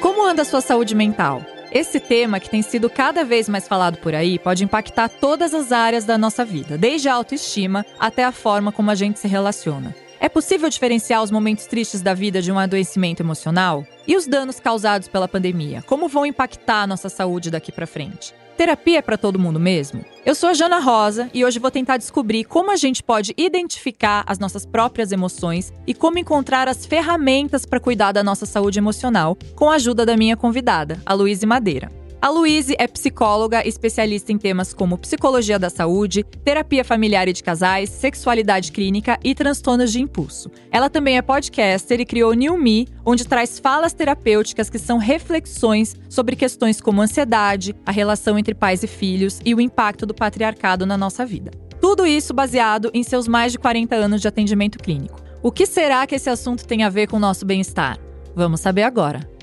Como anda a sua saúde mental? Esse tema, que tem sido cada vez mais falado por aí, pode impactar todas as áreas da nossa vida, desde a autoestima até a forma como a gente se relaciona. É possível diferenciar os momentos tristes da vida de um adoecimento emocional? E os danos causados pela pandemia? Como vão impactar a nossa saúde daqui para frente? Terapia é para todo mundo mesmo? Eu sou a Jana Rosa e hoje vou tentar descobrir como a gente pode identificar as nossas próprias emoções e como encontrar as ferramentas para cuidar da nossa saúde emocional com a ajuda da minha convidada, a Luíse Madeira. A Luíse é psicóloga, especialista em temas como psicologia da saúde, terapia familiar e de casais, sexualidade clínica e transtornos de impulso. Ela também é podcaster e criou New Me, onde traz falas terapêuticas que são reflexões sobre questões como ansiedade, a relação entre pais e filhos e o impacto do patriarcado na nossa vida. Tudo isso baseado em seus mais de 40 anos de atendimento clínico. O que será que esse assunto tem a ver com o nosso bem-estar? Vamos saber agora.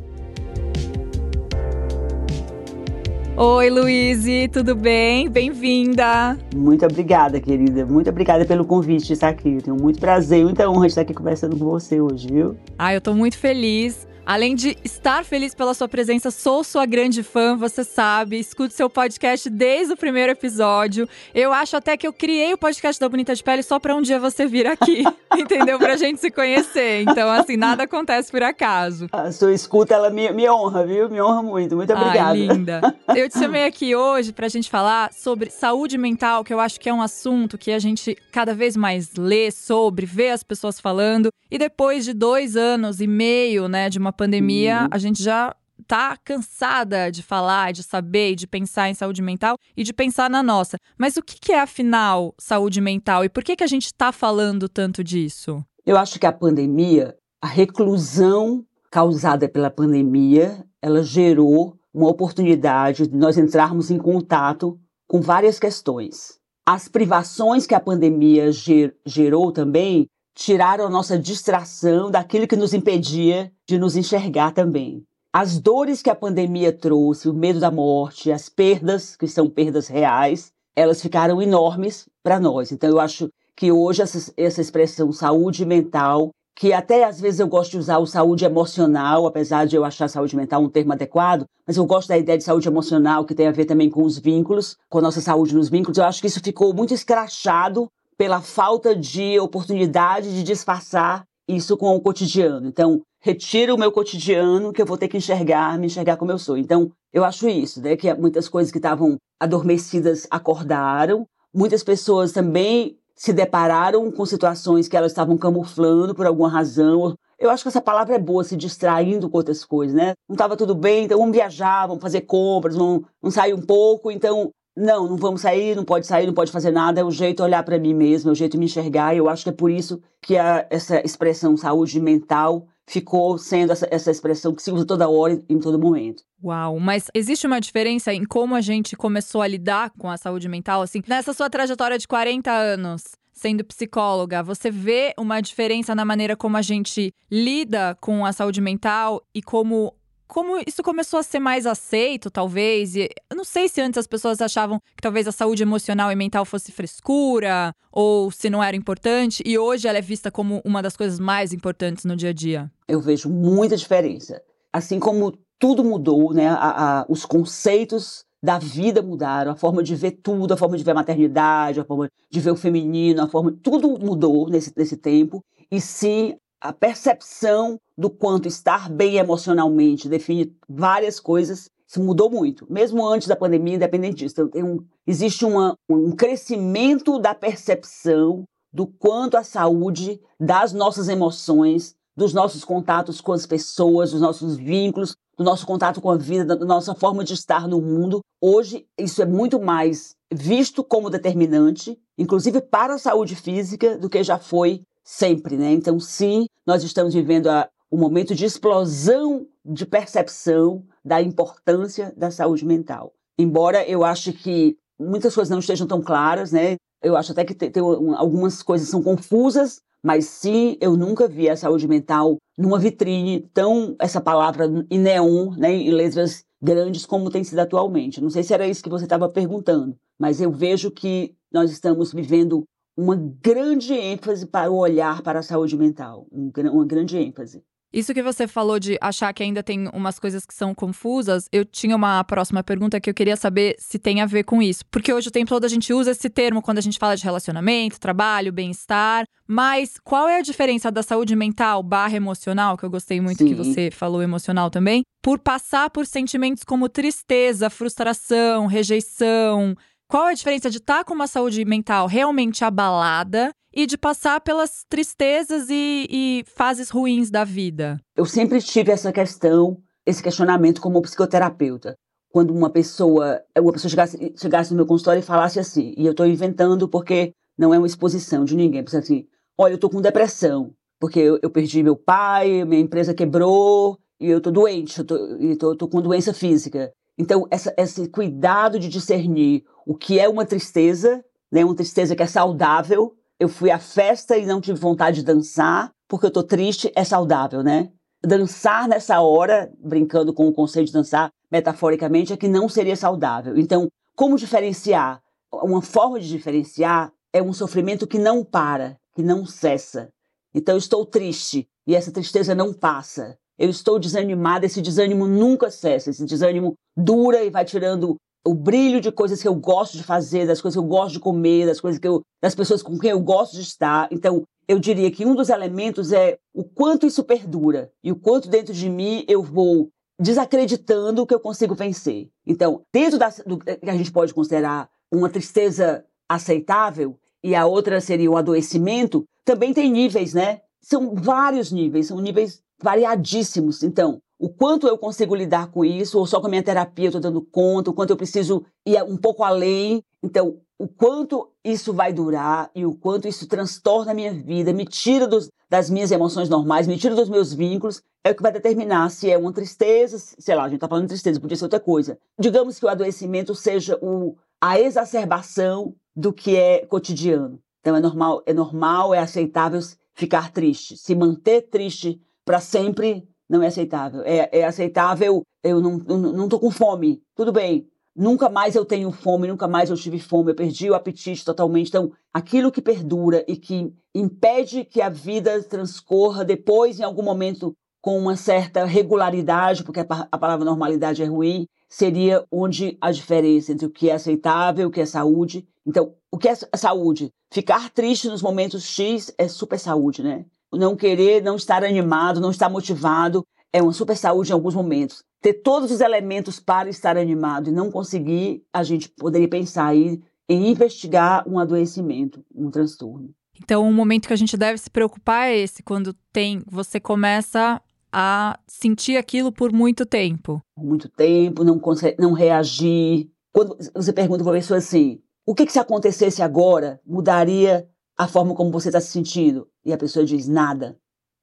Oi, Luíse, tudo bem? Bem-vinda. Muito obrigada, querida. Muito obrigada pelo convite de estar aqui. Eu tenho muito prazer, muita honra de estar aqui conversando com você hoje, viu? Ah, eu tô muito feliz. Além de estar feliz pela sua presença, sou sua grande fã, você sabe. Escuto seu podcast desde o primeiro episódio. Eu acho até que eu criei o podcast da Bonita de Pele só para um dia você vir aqui, entendeu? Pra gente se conhecer. Então, assim, nada acontece por acaso. A sua escuta, ela me, me honra, viu? Me honra muito. Muito obrigada. Ai, linda. Eu te chamei aqui hoje pra gente falar sobre saúde mental, que eu acho que é um assunto que a gente cada vez mais lê sobre, vê as pessoas falando. E depois de dois anos e meio, né, de uma pandemia, uhum. a gente já tá cansada de falar, de saber, de pensar em saúde mental e de pensar na nossa. Mas o que é, afinal, saúde mental e por que, que a gente está falando tanto disso? Eu acho que a pandemia, a reclusão causada pela pandemia, ela gerou uma oportunidade de nós entrarmos em contato com várias questões. As privações que a pandemia ger gerou também tiraram nossa distração daquilo que nos impedia de nos enxergar também. As dores que a pandemia trouxe, o medo da morte, as perdas, que são perdas reais, elas ficaram enormes para nós. Então, eu acho que hoje essa, essa expressão saúde mental, que até às vezes eu gosto de usar o saúde emocional, apesar de eu achar saúde mental um termo adequado, mas eu gosto da ideia de saúde emocional, que tem a ver também com os vínculos, com a nossa saúde nos vínculos. Eu acho que isso ficou muito escrachado pela falta de oportunidade de disfarçar isso com o cotidiano. Então, retiro o meu cotidiano que eu vou ter que enxergar, me enxergar como eu sou. Então, eu acho isso, né, que muitas coisas que estavam adormecidas acordaram, muitas pessoas também se depararam com situações que elas estavam camuflando por alguma razão. Eu acho que essa palavra é boa, se distraindo com outras coisas, né? Não estava tudo bem, então vamos viajar, vamos fazer compras, vamos, vamos sair um pouco. Então, não, não vamos sair, não pode sair, não pode fazer nada, é o jeito de olhar para mim mesmo, é o jeito de me enxergar. E eu acho que é por isso que a, essa expressão saúde mental ficou sendo essa, essa expressão que se usa toda hora em todo momento. Uau, mas existe uma diferença em como a gente começou a lidar com a saúde mental, assim, nessa sua trajetória de 40 anos? Sendo psicóloga, você vê uma diferença na maneira como a gente lida com a saúde mental e como como isso começou a ser mais aceito, talvez. E eu não sei se antes as pessoas achavam que talvez a saúde emocional e mental fosse frescura ou se não era importante, e hoje ela é vista como uma das coisas mais importantes no dia a dia. Eu vejo muita diferença. Assim como tudo mudou, né? A, a, os conceitos da vida mudaram, a forma de ver tudo, a forma de ver a maternidade, a forma de ver o feminino, a forma. Tudo mudou nesse, nesse tempo. E sim, a percepção do quanto estar bem emocionalmente define várias coisas. Isso mudou muito, mesmo antes da pandemia, independente disso. Então, um, existe uma, um crescimento da percepção do quanto a saúde das nossas emoções, dos nossos contatos com as pessoas, dos nossos vínculos, do nosso contato com a vida, da nossa forma de estar no mundo. Hoje, isso é muito mais visto como determinante, inclusive para a saúde física, do que já foi sempre, né? Então, sim, nós estamos vivendo a, o momento de explosão de percepção da importância da saúde mental. Embora eu ache que muitas coisas não estejam tão claras, né? Eu acho até que tem, tem algumas coisas são confusas, mas sim, eu nunca vi a saúde mental numa vitrine tão essa palavra em neon, né, em letras grandes como tem sido atualmente. Não sei se era isso que você estava perguntando, mas eu vejo que nós estamos vivendo uma grande ênfase para o olhar para a saúde mental, uma grande ênfase. Isso que você falou de achar que ainda tem umas coisas que são confusas, eu tinha uma próxima pergunta que eu queria saber se tem a ver com isso. Porque hoje o tempo todo a gente usa esse termo quando a gente fala de relacionamento, trabalho, bem-estar. Mas qual é a diferença da saúde mental barra emocional, que eu gostei muito Sim. que você falou emocional também, por passar por sentimentos como tristeza, frustração, rejeição, qual a diferença de estar tá com uma saúde mental realmente abalada e de passar pelas tristezas e, e, fases ruins da vida? Eu sempre tive essa questão, esse questionamento como psicoterapeuta. Quando uma pessoa, uma pessoa chegasse, chegasse no meu consultório e falasse assim, e eu estou inventando porque não é uma exposição de ninguém, porque assim, olha, eu estou com depressão, porque eu, eu, perdi meu pai, minha empresa quebrou, e eu estou doente, eu estou com doença física. Então, essa, esse cuidado de discernir o que é uma tristeza, né, uma tristeza que é saudável. Eu fui à festa e não tive vontade de dançar, porque eu estou triste, é saudável, né? Dançar nessa hora, brincando com o conceito de dançar metaforicamente, é que não seria saudável. Então, como diferenciar? Uma forma de diferenciar é um sofrimento que não para, que não cessa. Então, estou triste e essa tristeza não passa. Eu estou desanimada, esse desânimo nunca cessa, esse desânimo dura e vai tirando o brilho de coisas que eu gosto de fazer, das coisas que eu gosto de comer, das coisas que eu, das pessoas com quem eu gosto de estar. Então, eu diria que um dos elementos é o quanto isso perdura e o quanto dentro de mim eu vou desacreditando que eu consigo vencer. Então, dentro da, do que a gente pode considerar uma tristeza aceitável e a outra seria o adoecimento, também tem níveis, né? São vários níveis, são níveis variadíssimos. Então, o quanto eu consigo lidar com isso, ou só com a minha terapia eu estou dando conta, o quanto eu preciso ir um pouco além. Então, o quanto isso vai durar e o quanto isso transtorna a minha vida, me tira dos, das minhas emoções normais, me tira dos meus vínculos, é o que vai determinar se é uma tristeza, sei lá, a gente está falando de tristeza, podia ser outra coisa. Digamos que o adoecimento seja o, a exacerbação do que é cotidiano. Então, é normal, é normal, é aceitável ficar triste, se manter triste para sempre não é aceitável. É, é aceitável, eu não, não tô com fome, tudo bem. Nunca mais eu tenho fome, nunca mais eu tive fome, eu perdi o apetite totalmente. Então, aquilo que perdura e que impede que a vida transcorra depois, em algum momento, com uma certa regularidade, porque a palavra normalidade é ruim, seria onde a diferença entre o que é aceitável, o que é saúde. Então, o que é saúde? Ficar triste nos momentos X é super saúde, né? Não querer, não estar animado, não estar motivado, é uma super saúde em alguns momentos. Ter todos os elementos para estar animado e não conseguir, a gente poderia pensar aí em investigar um adoecimento, um transtorno. Então, o momento que a gente deve se preocupar é esse, quando tem, você começa a sentir aquilo por muito tempo. Muito tempo, não consegue, não reagir. Quando você pergunta para a pessoa assim, o que, que se acontecesse agora mudaria a forma como você está se sentindo? E a pessoa diz nada.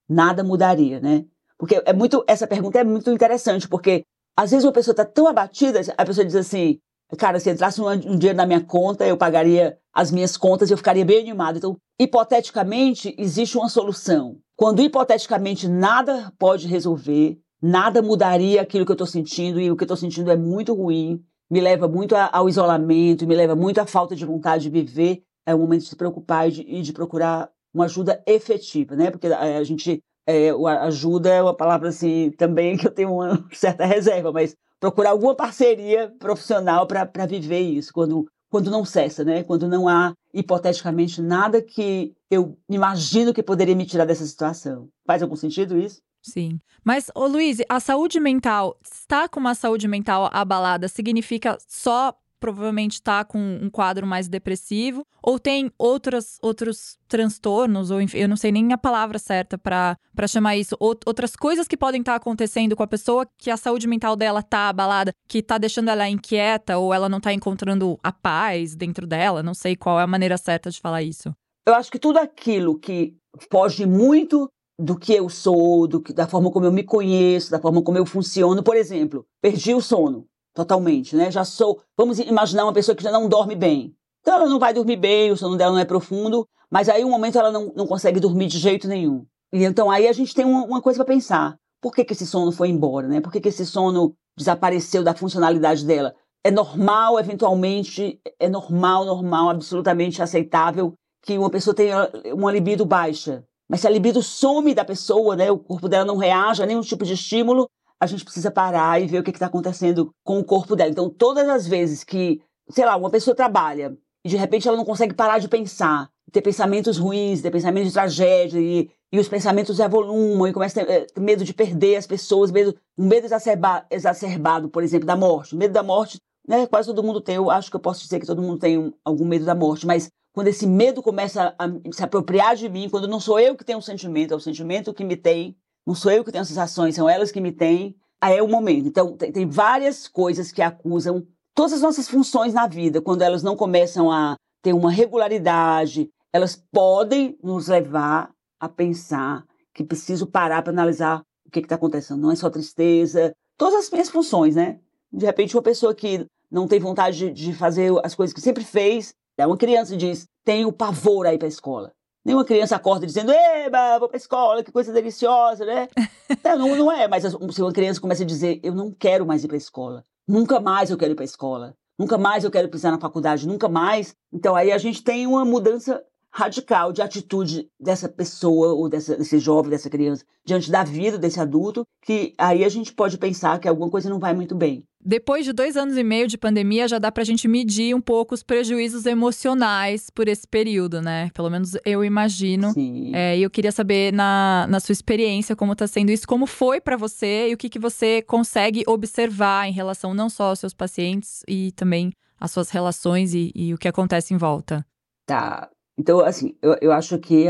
Nada mudaria, né? Porque é muito, essa pergunta é muito interessante, porque às vezes uma pessoa está tão abatida, a pessoa diz assim, cara, se entrasse um, um dinheiro na minha conta, eu pagaria as minhas contas e eu ficaria bem animado. Então, hipoteticamente, existe uma solução. Quando hipoteticamente nada pode resolver, nada mudaria aquilo que eu estou sentindo, e o que eu estou sentindo é muito ruim, me leva muito ao isolamento, me leva muito à falta de vontade de viver, é o momento de se preocupar e de, e de procurar uma ajuda efetiva, né? Porque a, a gente é, ajuda é uma palavra assim também que eu tenho uma certa reserva, mas procurar alguma parceria profissional para viver isso quando quando não cessa, né? Quando não há hipoteticamente nada que eu imagino que poderia me tirar dessa situação. Faz algum sentido isso? Sim. Mas, ô Luiz, a saúde mental, estar com uma saúde mental abalada significa só provavelmente está com um quadro mais depressivo, ou tem outras, outros transtornos, ou eu não sei nem a palavra certa para chamar isso, ou, outras coisas que podem estar tá acontecendo com a pessoa que a saúde mental dela tá abalada, que tá deixando ela inquieta, ou ela não tá encontrando a paz dentro dela, não sei qual é a maneira certa de falar isso. Eu acho que tudo aquilo que foge muito do que eu sou, do que, da forma como eu me conheço, da forma como eu funciono. Por exemplo, perdi o sono totalmente, né? Já sou, vamos imaginar uma pessoa que já não dorme bem. Então ela não vai dormir bem, o sono dela não é profundo, mas aí um momento ela não, não consegue dormir de jeito nenhum. E então aí a gente tem uma, uma coisa para pensar. Por que, que esse sono foi embora, né? Por que, que esse sono desapareceu da funcionalidade dela? É normal, eventualmente, é normal, normal, absolutamente aceitável que uma pessoa tenha uma libido baixa. Mas se a libido some da pessoa, né, o corpo dela não reage a nenhum tipo de estímulo, a gente precisa parar e ver o que está acontecendo com o corpo dela. Então, todas as vezes que, sei lá, uma pessoa trabalha e de repente ela não consegue parar de pensar, ter pensamentos ruins, ter pensamentos de tragédia, e, e os pensamentos evolumam, e começa a ter, é, medo de perder as pessoas, medo, um medo exacerba, exacerbado, por exemplo, da morte. O medo da morte, né, quase todo mundo tem, eu acho que eu posso dizer que todo mundo tem um, algum medo da morte, mas quando esse medo começa a, se apropriar de mim, quando não sou eu que tenho um sentimento, é o sentimento que me tem, não sou eu que tenho sensações, são elas que me têm, aí é o momento. Então, tem, tem várias coisas que acusam todas as nossas funções na vida, quando elas não começam a ter uma regularidade, elas podem nos levar a pensar que preciso parar para analisar o que está acontecendo. Não é só tristeza, todas as minhas funções, né? De repente, uma pessoa que não tem vontade de, de fazer as coisas que sempre fez, é uma criança diz, tenho pavor a ir para a escola. Nenhuma criança acorda dizendo, eba, vou para a escola, que coisa deliciosa, né? não, não, não é, mas se uma criança começa a dizer, eu não quero mais ir para a escola, nunca mais eu quero ir para a escola, nunca mais eu quero pisar na faculdade, nunca mais. Então aí a gente tem uma mudança radical de atitude dessa pessoa ou dessa, desse jovem, dessa criança, diante da vida desse adulto, que aí a gente pode pensar que alguma coisa não vai muito bem. Depois de dois anos e meio de pandemia, já dá pra gente medir um pouco os prejuízos emocionais por esse período, né? Pelo menos eu imagino. É, e eu queria saber, na, na sua experiência, como tá sendo isso, como foi para você e o que, que você consegue observar em relação não só aos seus pacientes e também às suas relações e, e o que acontece em volta. Tá. Então, assim, eu, eu acho que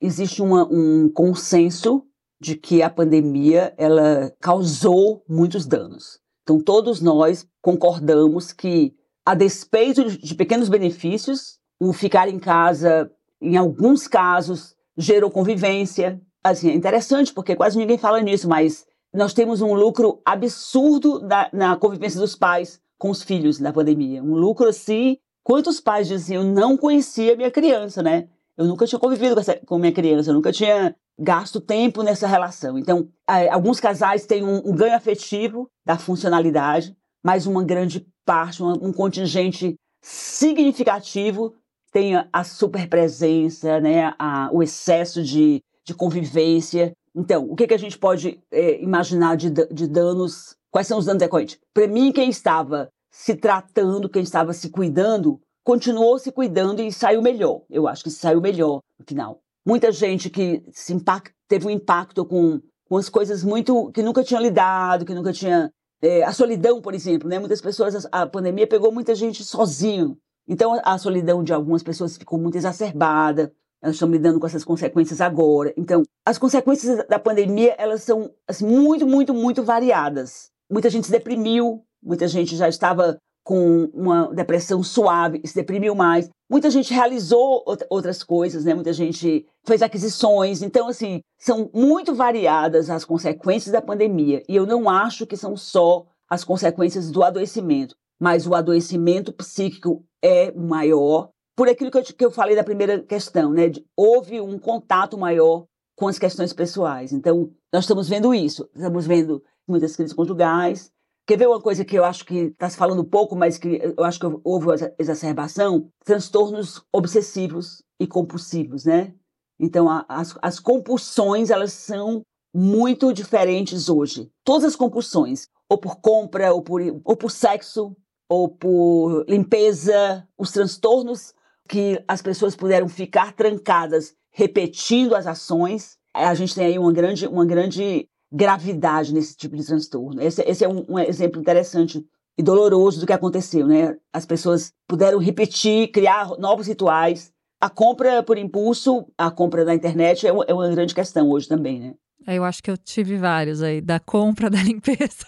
existe uma, um consenso de que a pandemia ela causou muitos danos. Então, todos nós concordamos que, a despeito de pequenos benefícios, o ficar em casa, em alguns casos, gerou convivência. Assim, é interessante porque quase ninguém fala nisso, mas nós temos um lucro absurdo na, convivência dos pais com os filhos na pandemia. Um lucro assim Quantos pais diziam, não conhecia minha criança, né? Eu nunca tinha convivido com, essa, com minha criança, eu nunca tinha gasto tempo nessa relação. Então, alguns casais têm um, um ganho afetivo da funcionalidade, mas uma grande parte, um, contingente significativo tem a, a superpresença, né, a, o excesso de, de convivência. Então, o que, que a gente pode é, imaginar de, de danos? Quais são os danos decorrentes? Para mim, quem estava se tratando, quem estava se cuidando, continuou se cuidando e saiu melhor. Eu acho que saiu melhor no final. Muita gente que se impact, teve um impacto com, com as coisas muito que nunca tinha lidado, que nunca tinha é, a solidão, por exemplo, né? Muitas pessoas a, a pandemia pegou muita gente sozinho. Então a, a solidão de algumas pessoas ficou muito exacerbada. Elas estão lidando com essas consequências agora. Então, as consequências da pandemia, elas são assim, muito, muito, muito variadas. Muita gente se deprimiu, Muita gente já estava com uma depressão suave se deprimiu mais. Muita gente realizou outras coisas, né? Muita gente fez aquisições. Então, assim, são muito variadas as consequências da pandemia. E eu não acho que são só as consequências do adoecimento, mas o adoecimento psíquico é maior. Por aquilo que eu, que eu falei da primeira questão, né? houve um contato maior com as questões pessoais. Então, nós estamos vendo isso. Estamos vendo muitas crises conjugais, Quer ver uma coisa que eu acho que está se falando pouco, mas que eu acho que houve exacerbação? Transtornos obsessivos e compulsivos, né? Então, a, as, as compulsões, elas são muito diferentes hoje. Todas as compulsões, ou por compra, ou por, ou por sexo, ou por limpeza, os transtornos que as pessoas puderam ficar trancadas repetindo as ações, a gente tem aí uma grande, uma grande gravidade nesse tipo de transtorno. Esse, esse é um, um, exemplo interessante e doloroso do que aconteceu, né? As pessoas puderam repetir, criar novos rituais. A compra por impulso, a compra na internet é, é uma grande questão hoje também, né? É, eu acho que eu tive vários aí, da compra, da limpeza.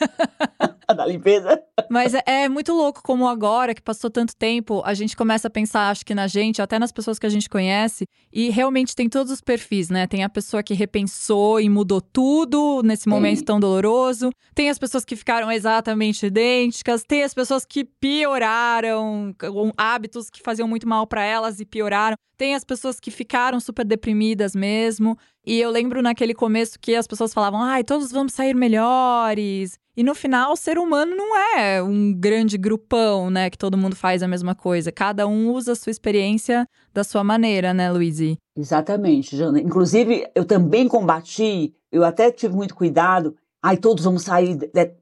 da limpeza. Mas é, é, muito louco como agora, que passou tanto tempo, a gente começa a pensar, acho que na gente, até nas pessoas que a gente conhece, e realmente tem todos os perfis, né? Tem a pessoa que repensou e mudou tudo nesse momento Sim. tão doloroso, tem as pessoas que ficaram exatamente idênticas, tem as pessoas que pioraram, hábitos que faziam muito mal para elas e pioraram, tem as pessoas que ficaram super deprimidas mesmo. E eu lembro naquele começo que as pessoas falavam, ai, todos vamos sair melhores. E no final, o ser humano não é um grande grupão, né? Que todo mundo faz a mesma coisa. Cada um usa a sua experiência da sua maneira, né, Luizy? Exatamente, Jana. Inclusive, eu também combati, eu até tive muito cuidado. Ai, todos vamos sair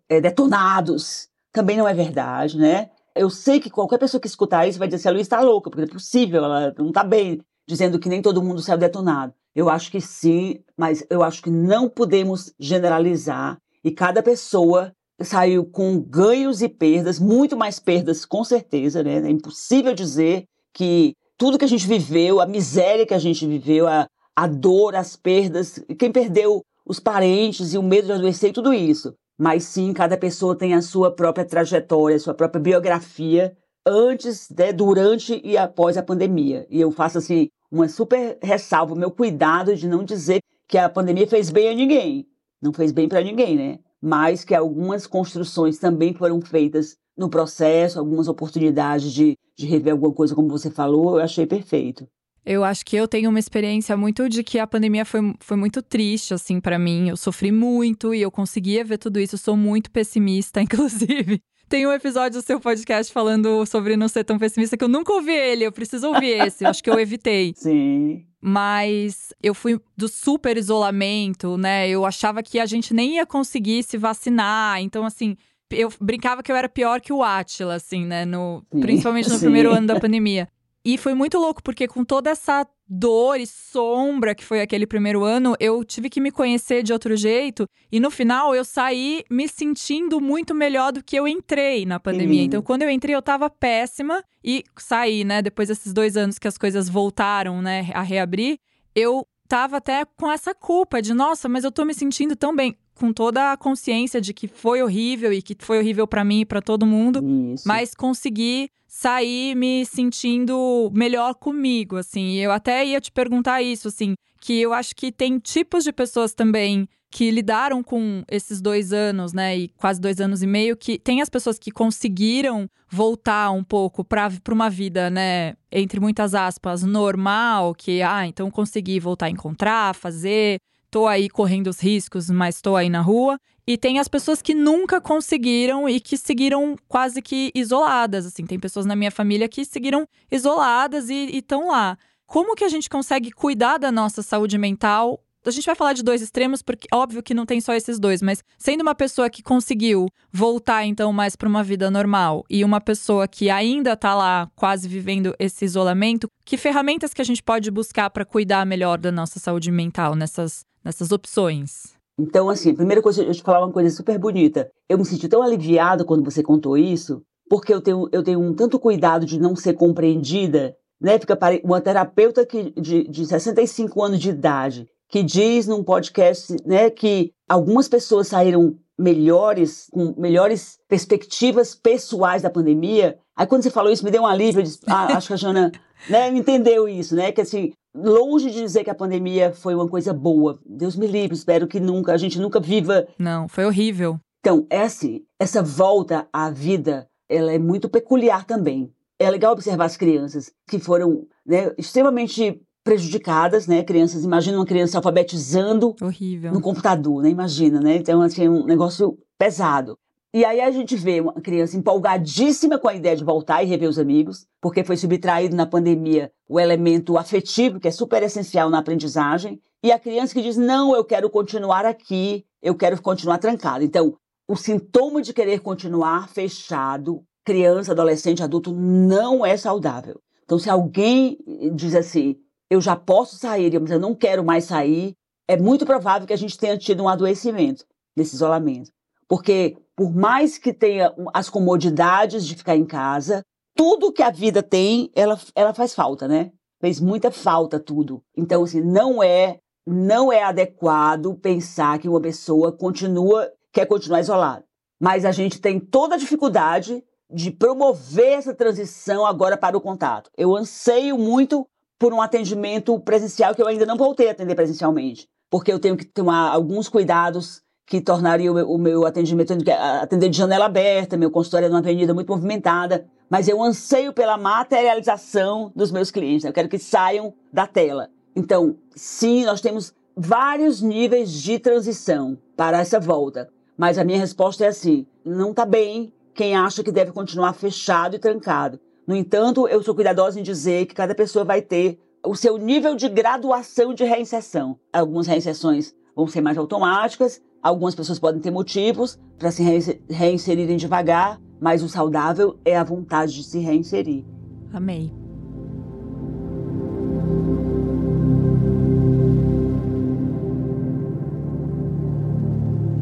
é, detonados. Também não é verdade, né? Eu sei que qualquer pessoa que escutar isso vai dizer assim, a Luiz está louca, porque é possível, ela não está bem, dizendo que nem todo mundo saiu detonado. Eu acho que sim, mas eu acho que não podemos generalizar e cada pessoa saiu com ganhos e perdas, muito mais perdas, com certeza, né? É impossível dizer que tudo que a gente viveu, a miséria que a gente viveu, a, a dor, as perdas, quem perdeu os parentes e o medo de adoecer tudo isso. Mas sim, cada pessoa tem a sua própria trajetória, a sua própria biografia antes, né, durante e após a pandemia. E eu faço assim uma super ressalva, meu cuidado de não dizer que a pandemia fez bem a ninguém. Não fez bem para ninguém, né? Mas que algumas construções também foram feitas no processo, algumas oportunidades de, de rever alguma coisa, como você falou, eu achei perfeito. Eu acho que eu tenho uma experiência muito de que a pandemia foi, foi muito triste, assim, para mim. Eu sofri muito e eu conseguia ver tudo isso. Eu sou muito pessimista, inclusive. Tem um episódio do seu podcast falando sobre não ser tão pessimista que eu nunca ouvi ele. Eu preciso ouvir esse. Eu acho que eu evitei. Sim. Mas eu fui do super isolamento, né? Eu achava que a gente nem ia conseguir se vacinar. Então, assim, eu brincava que eu era pior que o Atila, assim, né? No, principalmente no Sim. primeiro ano da pandemia. E foi muito louco, porque com toda essa dor e sombra que foi aquele primeiro ano, eu tive que me conhecer de outro jeito. E no final, eu saí me sentindo muito melhor do que eu entrei na pandemia. Uhum. Então, quando eu entrei, eu tava péssima. E saí, né? Depois desses dois anos que as coisas voltaram, né? A reabrir, eu tava até com essa culpa de, nossa, mas eu tô me sentindo tão bem com toda a consciência de que foi horrível e que foi horrível para mim e para todo mundo, Isso. mas consegui sair me sentindo melhor comigo, assim. E eu até ia te perguntar isso, assim, que eu acho que tem tipos de pessoas também que lidaram com esses dois anos, né, e quase dois anos e meio, que tem as pessoas que conseguiram voltar um pouco para uma vida, né, entre muitas aspas, normal, que, ah, então consegui voltar a encontrar, fazer, tô aí correndo os riscos, mas tô aí na rua. E tem as pessoas que nunca conseguiram e que seguiram quase que isoladas, assim. Tem pessoas na minha família que seguiram isoladas e estão lá. Como que a gente consegue cuidar da nossa saúde mental a gente vai falar de dois extremos, porque óbvio que não tem só esses dois, mas sendo uma pessoa que conseguiu voltar então mais para uma vida normal e uma pessoa que ainda está lá quase vivendo esse isolamento, que ferramentas que a gente pode buscar para cuidar melhor da nossa saúde mental nessas nessas opções? Então, assim, primeira coisa, eu te falar uma coisa super bonita. Eu me senti tão aliviada quando você contou isso, porque eu tenho, eu tenho um tanto cuidado de não ser compreendida, né? Fica uma terapeuta que, de, de 65 anos de idade, que diz num podcast, né, que algumas pessoas saíram melhores, com melhores perspectivas pessoais da pandemia. Aí quando você falou isso, me deu um alívio, eu disse, ah, acho que a Jana né, entendeu isso, né? Que assim, longe de dizer que a pandemia foi uma coisa boa. Deus me livre, espero que nunca, a gente nunca viva. Não, foi horrível. Então, é assim, essa volta à vida, ela é muito peculiar também. É legal observar as crianças que foram né, extremamente prejudicadas, né? Crianças, imagina uma criança alfabetizando Horrível. no computador, né? Imagina, né? Então, assim, é um negócio pesado. E aí a gente vê uma criança empolgadíssima com a ideia de voltar e rever os amigos, porque foi subtraído na pandemia o elemento afetivo, que é super essencial na aprendizagem, e a criança que diz: "Não, eu quero continuar aqui, eu quero continuar trancada". Então, o sintoma de querer continuar fechado, criança, adolescente, adulto, não é saudável. Então, se alguém diz assim: "Eu já posso sair, mas eu não quero mais sair", é muito provável que a gente tenha tido um adoecimento nesse isolamento. Porque por mais que tenha as comodidades de ficar em casa, tudo que a vida tem, ela, ela faz falta, né? Fez muita falta tudo. Então, assim, não é, não é adequado pensar que uma pessoa continua, quer continuar isolada. Mas a gente tem toda a dificuldade de promover essa transição agora para o contato. Eu anseio muito por um atendimento presencial que eu ainda não voltei a atender presencialmente, porque eu tenho que tomar alguns cuidados que tornaria o meu, o meu atendimento, atender de janela aberta, meu consultório é numa avenida muito movimentada, mas eu anseio pela materialização dos meus clientes, eu quero que saiam da tela. Então, sim, nós temos vários níveis de transição para essa volta. Mas a minha resposta é assim: não está bem quem acha que deve continuar fechado e trancado. No entanto, eu sou cuidadosa em dizer que cada pessoa vai ter o seu nível de graduação de reinserção. Algumas reinserções vão ser mais automáticas, algumas pessoas podem ter motivos para se reinserirem devagar, mas o saudável é a vontade de se reinserir. Amei.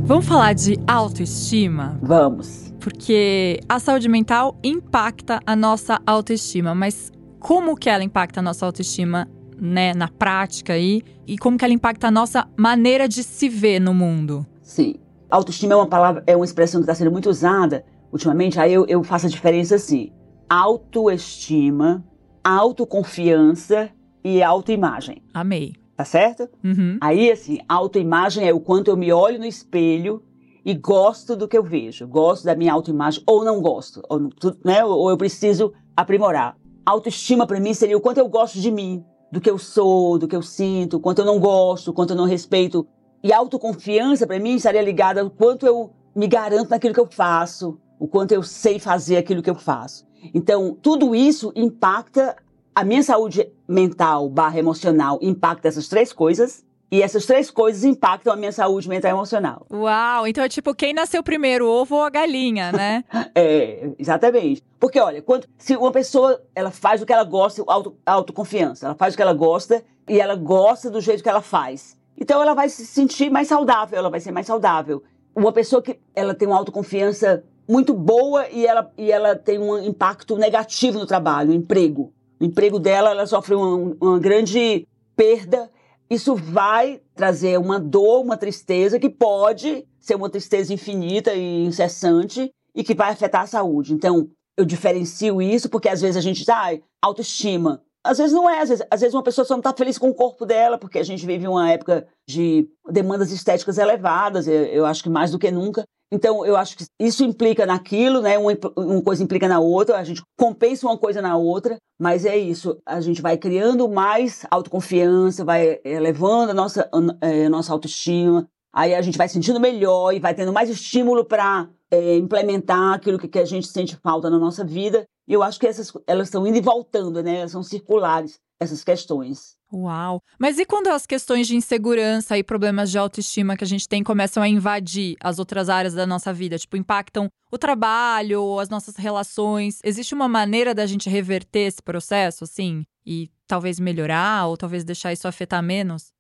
Vamos falar de autoestima? Vamos. Porque a saúde mental impacta a nossa autoestima, mas como que ela impacta a nossa autoestima, né, na prática aí? E como que ela impacta a nossa maneira de se ver no mundo? Sim. Autoestima é uma palavra, é uma expressão que está sendo muito usada ultimamente, aí eu, eu faço a diferença assim. Autoestima, autoconfiança e autoimagem. Amei. Tá certo? Uhum. Aí, assim, autoimagem é o quanto eu me olho no espelho e gosto do que eu vejo. Gosto da minha autoimagem ou não gosto. Ou, né, ou eu preciso aprimorar. Autoestima para mim seria o quanto eu gosto de mim, do que eu sou, do que eu sinto, quanto eu não gosto, quanto eu não respeito. E autoconfiança para mim estaria ligada ao quanto eu me garanto naquilo que eu faço, o quanto eu sei fazer aquilo que eu faço. Então, tudo isso impacta a minha saúde mental barra emocional impacta essas três coisas. E essas três coisas impactam a minha saúde mental e emocional. Uau! Então é tipo quem nasceu primeiro, o ovo ou a galinha, né? é, exatamente. Porque, olha, quando, se uma pessoa ela faz o que ela gosta, auto, autoconfiança, ela faz o que ela gosta e ela gosta do jeito que ela faz. Então ela vai se sentir mais saudável, ela vai ser mais saudável. Uma pessoa que ela tem uma autoconfiança muito boa e ela, e ela tem um impacto negativo no trabalho, no emprego o emprego dela, ela sofre uma, uma grande perda. Isso vai trazer uma dor, uma tristeza que pode ser uma tristeza infinita e incessante e que vai afetar a saúde. Então, eu diferencio isso porque às vezes a gente diz, ah, autoestima. Às vezes não é, às vezes, às vezes uma pessoa só não está feliz com o corpo dela, porque a gente vive uma época de demandas estéticas elevadas, eu, eu acho que mais do que nunca. Então, eu acho que isso implica naquilo, né? Uma, uma, coisa implica na outra, a gente compensa uma coisa na outra, mas é isso. A gente vai criando mais autoconfiança, vai elevando a nossa, a, a nossa autoestima, aí a gente vai sentindo melhor e vai tendo mais estímulo para é, implementar aquilo que, que, a gente sente falta na nossa vida. E eu acho que essas, elas estão indo e voltando, né? Elas são circulares, essas questões. Uau! Mas e quando as questões de insegurança e problemas de autoestima que a gente tem começam a invadir as outras áreas da nossa vida? Tipo, impactam o trabalho, as nossas relações? Existe uma maneira da gente reverter esse processo, assim? E talvez melhorar ou talvez deixar isso afetar menos?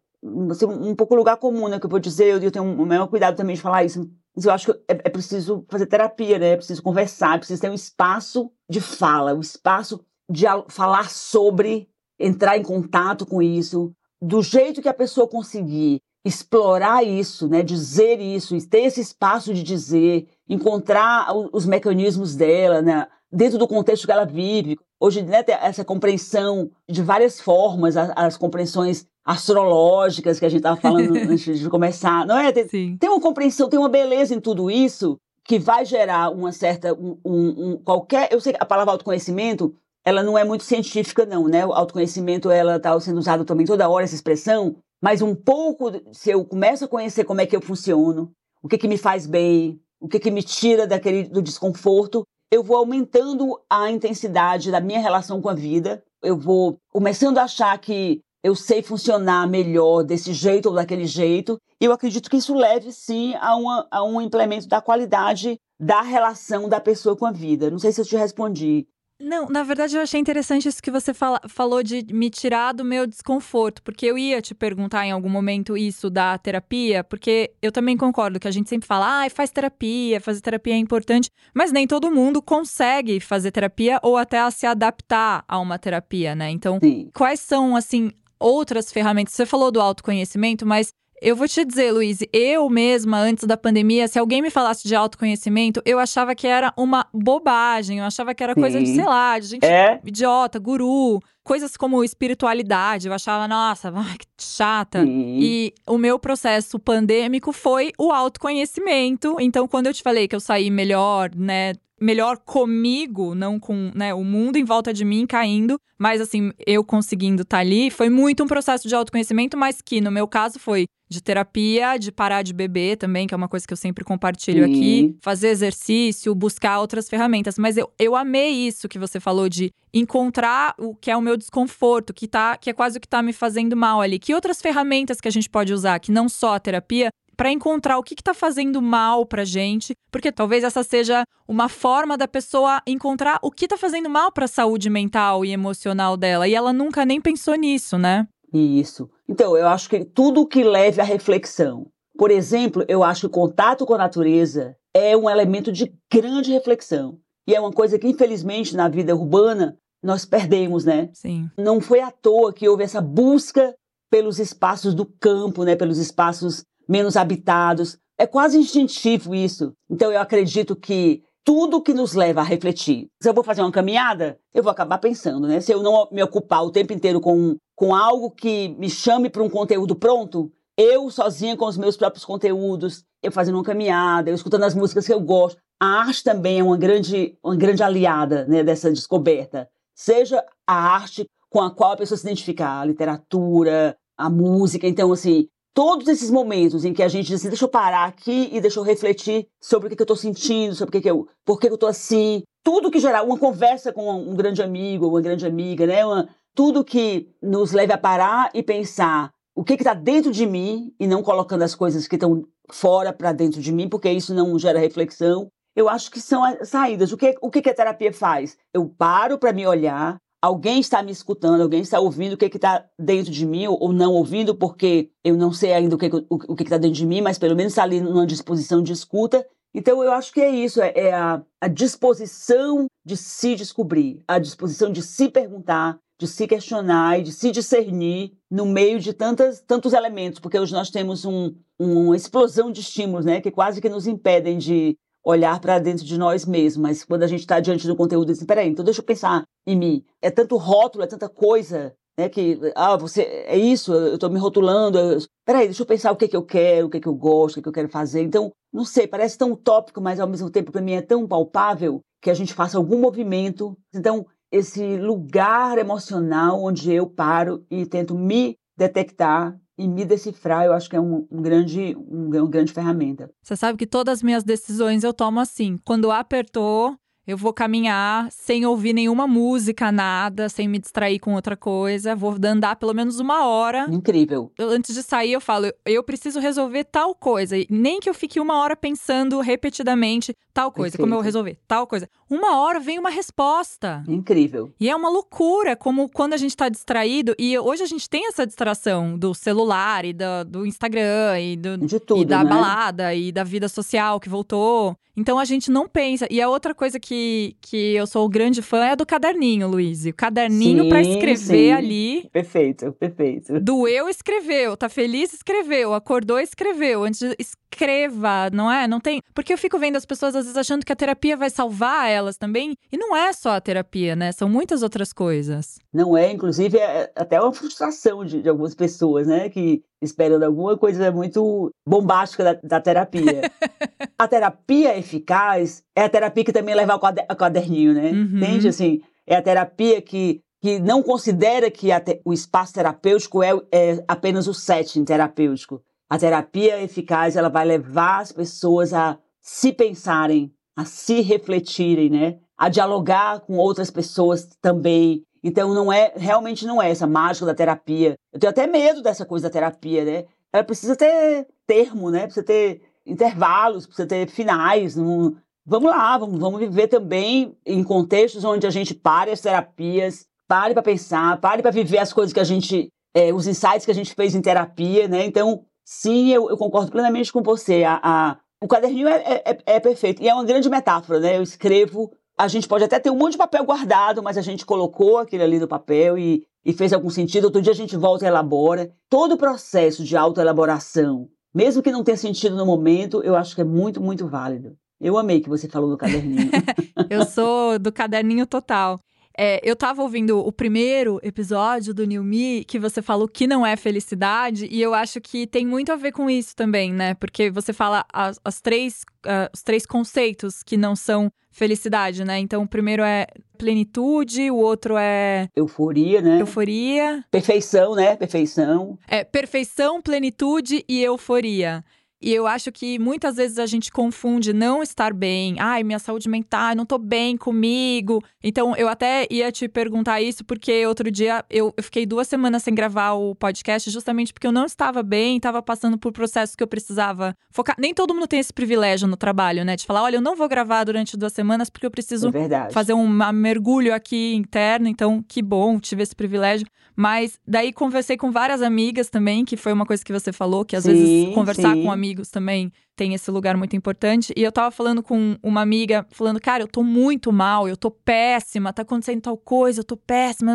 Assim, um pouco lugar comum, né? Que eu vou dizer, eu tenho o maior cuidado também de falar isso. Mas eu acho que é, é preciso fazer terapia, né? É preciso conversar, é preciso ter um espaço de fala, um espaço de falar sobre entrar em contato com isso, do jeito que a pessoa conseguir explorar isso, né, dizer isso, ter esse espaço de dizer, encontrar os mecanismos dela, né, dentro do contexto que ela vive. Hoje, né, tem essa compreensão de várias formas, as, as compreensões astrológicas que a gente estava falando antes de começar, não é? Tem, tem, uma compreensão, tem uma beleza em tudo isso que vai gerar uma certa, um, um, um qualquer, eu sei que a palavra autoconhecimento ela não é muito científica, não, né? O autoconhecimento, ela está sendo usada também toda hora, essa expressão, mas um pouco, se eu começo a conhecer como é que eu funciono, o que que me faz bem, o que que me tira daquele, do desconforto, eu vou aumentando a intensidade da minha relação com a vida, eu vou começando a achar que eu sei funcionar melhor desse jeito ou daquele jeito, e eu acredito que isso leve, sim, a, uma, a um implemento da qualidade da relação da pessoa com a vida. Não sei se eu te respondi. Não, na verdade eu achei interessante isso que você fala, falou de me tirar do meu desconforto, porque eu ia te perguntar em algum momento isso da terapia, porque eu também concordo que a gente sempre fala, ah, faz terapia, fazer terapia é importante, mas nem todo mundo consegue fazer terapia ou até se adaptar a uma terapia, né? Então, Sim. quais são, assim, outras ferramentas? Você falou do autoconhecimento, mas eu vou te dizer, Luiz, eu mesma, antes da pandemia, se alguém me falasse de autoconhecimento, eu achava que era uma bobagem, eu achava que era Sim. coisa de, sei lá, de gente é. idiota, guru, coisas como espiritualidade. Eu achava, nossa, que chata. Sim. E o meu processo pandêmico foi o autoconhecimento. Então, quando eu te falei que eu saí melhor, né, melhor comigo, não com né, o mundo em volta de mim caindo, mas assim, eu conseguindo estar tá ali, foi muito um processo de autoconhecimento, mas que no meu caso foi de terapia, de parar de beber também, que é uma coisa que eu sempre compartilho Sim. aqui, fazer exercício, buscar outras ferramentas. Mas eu, eu amei isso que você falou de encontrar o que é o meu desconforto, que, tá, que é quase o que tá me fazendo mal ali. Que outras ferramentas que a gente pode usar, que não só a terapia, para encontrar o que está fazendo mal para gente, porque talvez essa seja uma forma da pessoa encontrar o que está fazendo mal para a saúde mental e emocional dela, e ela nunca nem pensou nisso, né? Isso. Então, eu acho que tudo que leve à reflexão. Por exemplo, eu acho que o contato com a natureza é um elemento de grande reflexão. E é uma coisa que, infelizmente, na vida urbana, nós perdemos, né? Sim. Não foi à toa que houve essa busca pelos espaços do campo, né? Pelos espaços menos habitados. É quase instintivo isso. Então eu acredito que tudo que nos leva a refletir. Se eu vou fazer uma caminhada, eu vou acabar pensando, né? Se eu não me ocupar o tempo inteiro com, com algo que me chame para um conteúdo pronto, eu sozinha com os meus próprios conteúdos, eu fazendo uma caminhada, eu escutando as músicas que eu gosto. A arte também é uma grande, uma grande aliada né, dessa descoberta. Seja a arte com a qual a pessoa se identifica, a literatura, a música. Então, assim, todos esses momentos em que a gente diz assim, deixa eu parar aqui e deixa eu refletir sobre o que, que eu estou sentindo, sobre o que, que eu, por que, que eu estou assim, tudo que gerar uma conversa com um grande amigo uma grande amiga, né? Uma, tudo que nos leve a parar e pensar o que está dentro de mim e não colocando as coisas que estão fora para dentro de mim, porque isso não gera reflexão. Eu acho que são as saídas. O que, o que a terapia faz? Eu paro para me olhar, alguém está me escutando, alguém está ouvindo o que está dentro de mim, ou não ouvindo, porque eu não sei ainda o que o, o está dentro de mim, mas pelo menos está ali numa disposição de escuta. Então eu acho que é isso, é, é a, a disposição de se descobrir, a disposição de se perguntar, de se questionar e de se discernir no meio de tantas, tantos elementos, porque hoje nós temos um, uma explosão de estímulos, né, que quase que nos impedem de olhar para dentro de nós mesmos, mas quando a gente está diante do conteúdo, diz, peraí, então deixa eu pensar em mim. É tanto rótulo, é tanta coisa, né, que, ah, você, é isso, eu estou me rotulando, eu, peraí, deixa eu pensar o que, que eu quero, o que, que eu gosto, o que, que eu quero fazer. Então, não sei, parece tão utópico, mas ao mesmo tempo para mim é tão palpável que a gente faça algum movimento. Então, esse lugar emocional onde eu paro e tento me detectar e me decifrar, eu acho que é um, um grande, um, uma grande ferramenta. Você sabe que todas as minhas decisões eu tomo assim. Quando apertou, eu vou caminhar sem ouvir nenhuma música, nada, sem me distrair com outra coisa. Vou andar pelo menos uma hora. Incrível. Eu, antes de sair, eu falo, eu preciso resolver tal coisa. Nem que eu fique uma hora pensando repetidamente tal coisa, Perfeito. como eu vou resolver tal coisa. Uma hora vem uma resposta. Incrível. E é uma loucura, como quando a gente tá distraído. E hoje a gente tem essa distração do celular e do, do Instagram e, do, tudo, e da né? balada e da vida social que voltou. Então a gente não pensa. E a outra coisa que, que eu sou grande fã é do caderninho, Luiz. O caderninho para escrever sim. ali. Perfeito, perfeito. Doeu, escreveu. Tá feliz, escreveu. Acordou, escreveu. Antes de escreva, não é? Não tem. Porque eu fico vendo as pessoas às vezes achando que a terapia vai salvar elas também. E não é só a terapia, né? São muitas outras coisas. Não é, inclusive, é até uma frustração de, de algumas pessoas, né? Que esperando alguma coisa muito bombástica da, da terapia. a terapia eficaz é a terapia que também leva ao caderninho, né? Uhum. Entende? Assim, é a terapia que, que não considera que te, o espaço terapêutico é, é apenas o setting terapêutico. A terapia eficaz ela vai levar as pessoas a se pensarem, a se refletirem, né? A dialogar com outras pessoas também. Então não é, realmente não é essa mágica da terapia. Eu tenho até medo dessa coisa da terapia, né? Ela precisa ter termo, né? Precisa ter intervalos, precisa ter finais. Não... Vamos lá, vamos, vamos viver também em contextos onde a gente pare as terapias, pare para pensar, pare para viver as coisas que a gente, é, os insights que a gente fez em terapia, né? Então Sim, eu, eu concordo plenamente com você. A, a o caderninho é, é, é, é, perfeito. E é uma grande metáfora, né? Eu escrevo. A gente pode até ter um monte de papel guardado, mas a gente colocou aquele ali no papel e, e fez algum sentido. Outro dia a gente volta e elabora. Todo o processo de autoelaboração, mesmo que não tenha sentido no momento, eu acho que é muito, muito válido. Eu amei que você falou do caderninho. eu sou do caderninho total. É, eu tava ouvindo o primeiro episódio do New Me, que você falou que não é felicidade, e eu acho que tem muito a ver com isso também, né? Porque você fala as, as três, uh, os três conceitos que não são felicidade, né? Então, o primeiro é plenitude, o outro é. Euforia, né? Euforia. Perfeição, né? Perfeição. É perfeição, plenitude e euforia. E eu acho que muitas vezes a gente confunde não estar bem. Ai, minha saúde mental, não tô bem comigo. Então, eu até ia te perguntar isso, porque outro dia eu, eu fiquei duas semanas sem gravar o podcast, justamente porque eu não estava bem, estava passando por processos que eu precisava focar. Nem todo mundo tem esse privilégio no trabalho, né? De falar, olha, eu não vou gravar durante duas semanas porque eu preciso é fazer um mergulho aqui interno. Então, que bom, tive esse privilégio. Mas daí conversei com várias amigas também, que foi uma coisa que você falou, que às sim, vezes conversar sim. com amigos também tem esse lugar muito importante. E eu tava falando com uma amiga, falando, cara, eu tô muito mal, eu tô péssima, tá acontecendo tal coisa, eu tô péssima.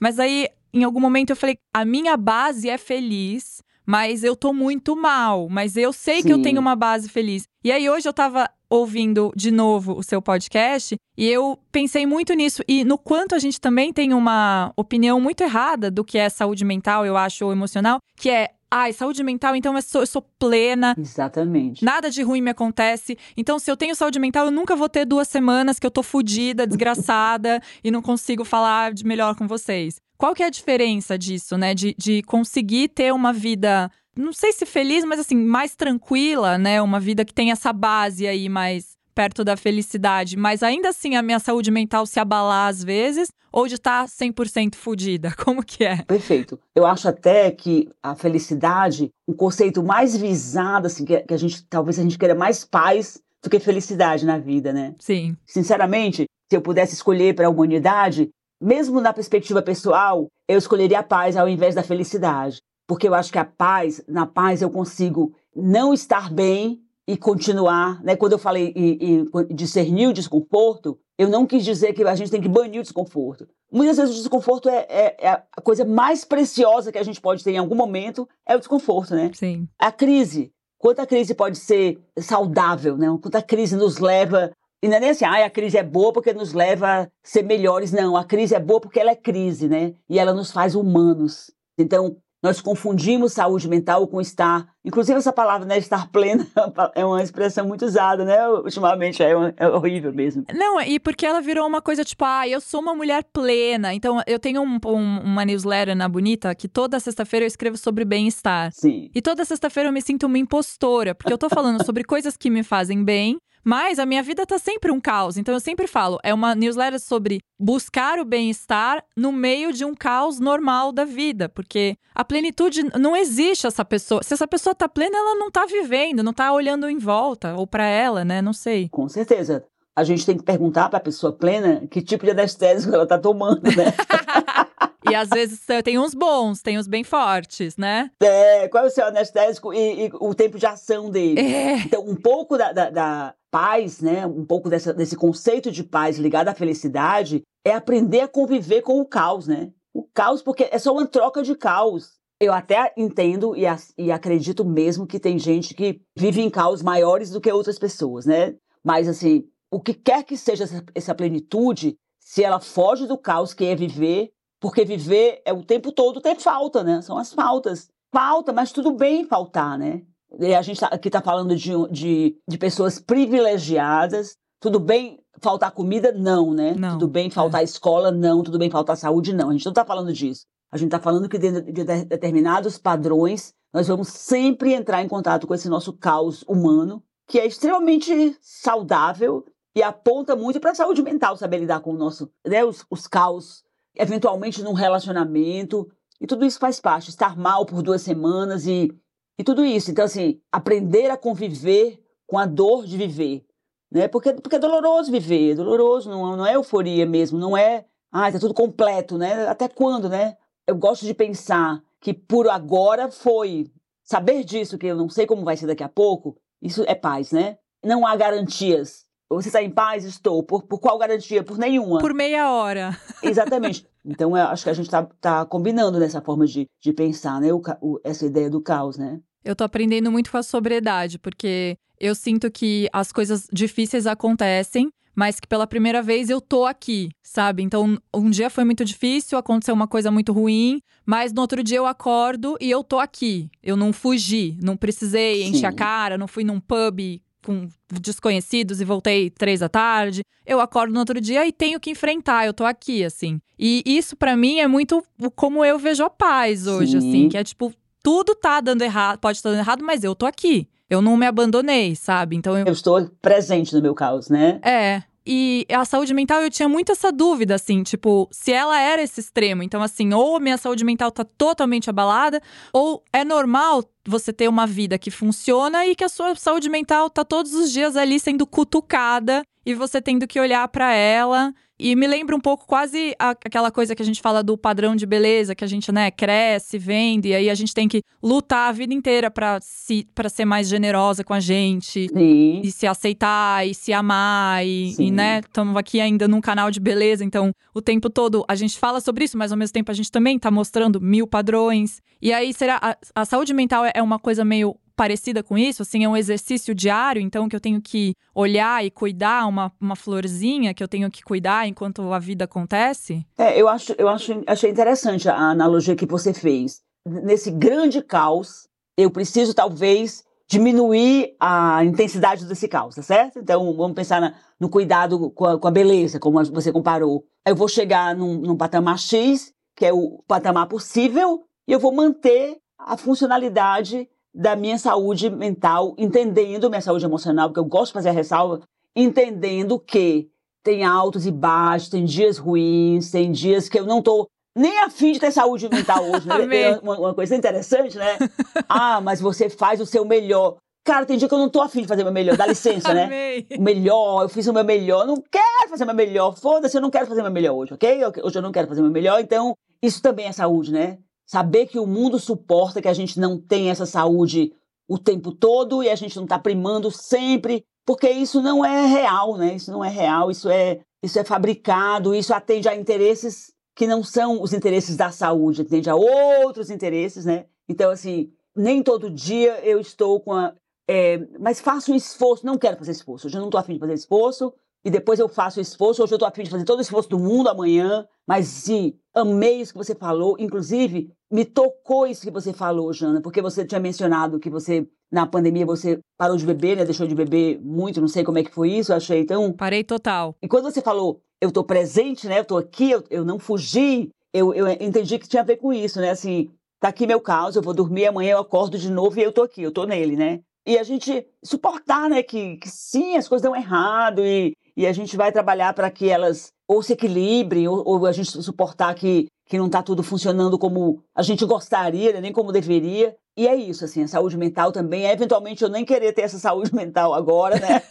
Mas aí, em algum momento, eu falei, a minha base é feliz, mas eu tô muito mal. Mas eu sei Sim. que eu tenho uma base feliz. E aí, hoje eu tava ouvindo de novo o seu podcast e eu pensei muito nisso e no quanto a gente também tem uma opinião muito errada do que é saúde mental, eu acho, ou emocional, que é ai, saúde mental, então eu sou, eu sou, plena. Exatamente. Nada de ruim me acontece. Então, se eu tenho saúde mental, eu nunca vou ter duas semanas que eu tô fodida, desgraçada e não consigo falar de melhor com vocês. Qual que é a diferença disso, né? De, de conseguir ter uma vida não sei se feliz, mas assim, mais tranquila, né? Uma vida que tem essa base aí mais perto da felicidade, mas ainda assim a minha saúde mental se abalar às vezes, ou de estar tá 100% fodida? Como que é? Perfeito. Eu acho até que a felicidade, o conceito mais visado, assim, que, que a gente, talvez a gente queira mais paz do que felicidade na vida, né? Sim. Sinceramente, se eu pudesse escolher para a humanidade, mesmo na perspectiva pessoal, eu escolheria a paz ao invés da felicidade porque eu acho que a paz, na paz eu consigo não estar bem e continuar, né? Quando eu falei em, em discernir o desconforto, eu não quis dizer que a gente tem que banir o desconforto. Muitas vezes o desconforto é, é, é, a coisa mais preciosa que a gente pode ter em algum momento, é o desconforto, né? Sim. A crise, quanto a crise pode ser saudável, né? Quanto a crise nos leva e não é nem assim, ah, a crise é boa porque nos leva a ser melhores. Não, a crise é boa porque ela é crise, né? E ela nos faz humanos. Então, nós confundimos saúde mental com estar. Inclusive, essa palavra, né, estar plena, é uma expressão muito usada, né? Ultimamente, é, é horrível mesmo. Não, e porque ela virou uma coisa tipo, ah, eu sou uma mulher plena. Então, eu tenho um, um, uma newsletter na Bonita que toda sexta-feira eu escrevo sobre bem-estar. Sim. E toda sexta-feira eu me sinto uma impostora, porque eu tô falando sobre coisas que me fazem bem, mas a minha vida tá sempre um caos. Então eu sempre falo, é uma newsletter sobre buscar o bem-estar no meio de um caos normal da vida, porque a plenitude não existe essa pessoa. Se essa pessoa tá plena, ela não tá vivendo, não tá olhando em volta ou para ela, né? Não sei. Com certeza. A gente tem que perguntar para a pessoa plena que tipo de anestésico ela tá tomando, né? E às vezes tem uns bons, tem uns bem fortes, né? É, qual é o seu anestésico e, e o tempo de ação dele? É. Então, um pouco da, da, da paz, né? Um pouco dessa, desse conceito de paz ligado à felicidade é aprender a conviver com o caos, né? O caos, porque é só uma troca de caos. Eu até entendo e, e acredito mesmo que tem gente que vive em caos maiores do que outras pessoas, né? Mas, assim, o que quer que seja essa, essa plenitude, se ela foge do caos que é viver, porque viver é o tempo todo ter falta, né? São as faltas. Falta, mas tudo bem faltar, né? E a gente tá, aqui está falando de, de, de, pessoas privilegiadas. Tudo bem faltar comida? Não, né? Não, tudo bem faltar é. escola? Não. Tudo bem faltar saúde? Não. A gente não está falando disso. A gente está falando que dentro de determinados padrões nós vamos sempre entrar em contato com esse nosso caos humano, que é extremamente saudável e aponta muito para a saúde mental, saber lidar com o nosso, né, os, os caos eventualmente num relacionamento. E tudo isso faz parte. Estar mal por duas semanas e, e tudo isso. Então, assim, aprender a conviver com a dor de viver. Né? Porque, porque é doloroso viver, é doloroso, não, não é euforia mesmo, não é, ah, tá tudo completo, né? Até quando, né? Eu gosto de pensar que por agora foi. Saber disso, que eu não sei como vai ser daqui a pouco, isso é paz, né? Não há garantias você está em paz? Estou. Por, por qual garantia? Por nenhuma. Por meia hora. Exatamente. Então, eu acho que a gente está tá combinando nessa forma de, de pensar, né? O, o, essa ideia do caos, né? Eu tô aprendendo muito com a sobriedade, porque eu sinto que as coisas difíceis acontecem, mas que pela primeira vez eu tô aqui, sabe? Então, um dia foi muito difícil, aconteceu uma coisa muito ruim, mas no outro dia eu acordo e eu tô aqui. Eu não fugi, não precisei encher a cara, não fui num pub com desconhecidos e voltei três da tarde. Eu acordo no outro dia e tenho que enfrentar, eu tô aqui, assim. E isso para mim é muito como eu vejo a paz hoje, assim, Sim. assim, que é tipo, tudo tá dando errado, pode estar dando errado, mas eu tô aqui. Eu não me abandonei, sabe? Então eu... eu estou presente no meu caos, né? É. E a saúde mental, eu tinha muito essa dúvida, assim, tipo, se ela era esse extremo. Então, assim, ou a minha saúde mental tá totalmente abalada, ou é normal você ter uma vida que funciona e que a sua saúde mental tá todos os dias ali sendo cutucada e você tendo que olhar para ela e me lembra um pouco quase a, aquela coisa que a gente fala do padrão de beleza, que a gente, né, cresce, vende, e aí a gente tem que lutar a vida inteira para se, pra ser mais generosa com a gente. Sim. E se aceitar, e se amar, e, e né, estamos aqui ainda num canal de beleza, então o tempo todo a gente fala sobre isso, mas ao mesmo tempo a gente também tá mostrando mil padrões. E aí, será. A, a saúde mental é, é uma coisa meio parecida com isso, assim, é um exercício diário, então que eu tenho que olhar e cuidar uma, uma florzinha que eu tenho que cuidar enquanto a vida acontece? É, eu acho, eu acho, achei interessante a analogia que você fez. Nesse grande caos, eu preciso talvez diminuir a intensidade desse caos, tá certo? Então, vamos pensar na, no cuidado com a, com a, beleza, como você comparou. Eu vou chegar num, num patamar X, que é o patamar possível, e eu vou manter a funcionalidade da minha saúde mental, entendendo minha saúde emocional, porque eu gosto de fazer a ressalva, entendendo que tem altos e baixos, tem dias ruins, tem dias que eu não tô nem afim de ter saúde mental hoje. Né? uma, uma, coisa interessante, né? ah, mas você faz o seu melhor. Cara, tem dia que eu não tô afim de fazer o meu melhor, dá licença, né? O melhor, eu fiz o meu melhor, não quero fazer o meu melhor, foda-se, eu não quero fazer o meu melhor hoje, ok? Hoje eu não quero fazer o meu melhor, então isso também é saúde, né? Saber que o mundo suporta que a gente não tem essa saúde o tempo todo e a gente não está primando sempre, porque isso não é real, né? Isso não é real, isso é, isso é fabricado, isso atende a interesses que não são os interesses da saúde, atende a outros interesses, né? Então, assim, nem todo dia eu estou com a. É, mas faço um esforço, não quero fazer esforço, eu não estou afim de fazer esforço, e depois eu faço esforço. Hoje eu estou afim de fazer todo o esforço do mundo amanhã, mas sim, amei isso que você falou. Inclusive, me tocou isso que você falou, Jana, porque você tinha mencionado que você, na pandemia, você parou de beber, né? Deixou de beber muito, não sei como é que foi isso, eu achei tão. Parei total. E quando você falou, eu estou presente, né? Eu estou aqui, eu, eu não fugi, eu, eu entendi que tinha a ver com isso, né? Assim, tá aqui meu caos, eu vou dormir, amanhã eu acordo de novo e eu tô aqui, eu tô nele, né? E a gente suportar, né, que, que sim, as coisas dão errado e, e a gente vai trabalhar para que elas ou se equilibrem, ou, ou, a gente suportar que, que não está tudo funcionando como a gente gostaria, né, nem como deveria. E é isso, assim, a saúde mental também é eventualmente eu nem querer ter essa saúde mental agora, né?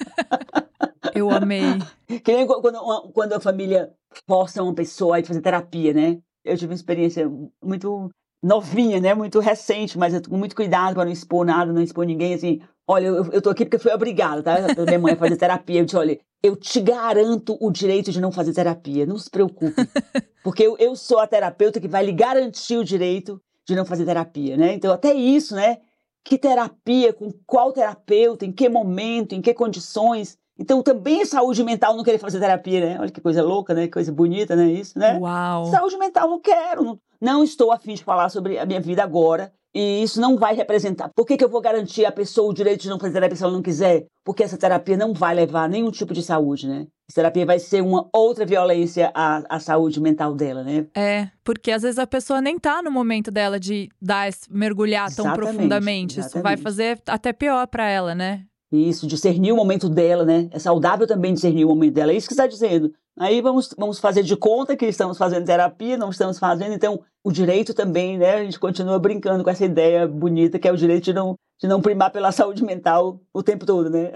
Eu amei. Que nem quando, quando a família força uma pessoa a fazer terapia, né? Eu tive uma experiência muito novinha, né? Muito recente, mas com muito cuidado para não expor nada, não expor ninguém, assim. Olha, eu, eu tô aqui porque fui obrigada, tá? Minha mãe a fazer terapia. Eu disse, olha, eu te garanto o direito de não fazer terapia. Não se preocupe. Porque eu, eu sou a terapeuta que vai lhe garantir o direito de não fazer terapia, né? Então, até isso, né? Que terapia, com qual terapeuta, em que momento, em que condições. Então, também saúde mental não querer fazer terapia, né? Olha que coisa louca, né? Que coisa bonita, né? Isso, né? Uau! Saúde mental não quero, não, não estou afim de falar sobre a minha vida agora. E isso não vai representar. Por que, que eu vou garantir à pessoa o direito de não fazer terapia se ela não quiser? Porque essa terapia não vai levar a nenhum tipo de saúde, né? Essa terapia vai ser uma outra violência à, à saúde mental dela, né? É, porque às vezes a pessoa nem tá no momento dela de dar, mergulhar tão exatamente, profundamente. Exatamente. Isso vai fazer até pior para ela, né? Isso, discernir o momento dela, né? É saudável também discernir o momento dela. É isso que está dizendo. Aí vamos, vamos fazer de conta que estamos fazendo terapia, não estamos fazendo. Então, o direito também, né? A gente continua brincando com essa ideia bonita que é o direito de não, de não primar pela saúde mental o tempo todo, né?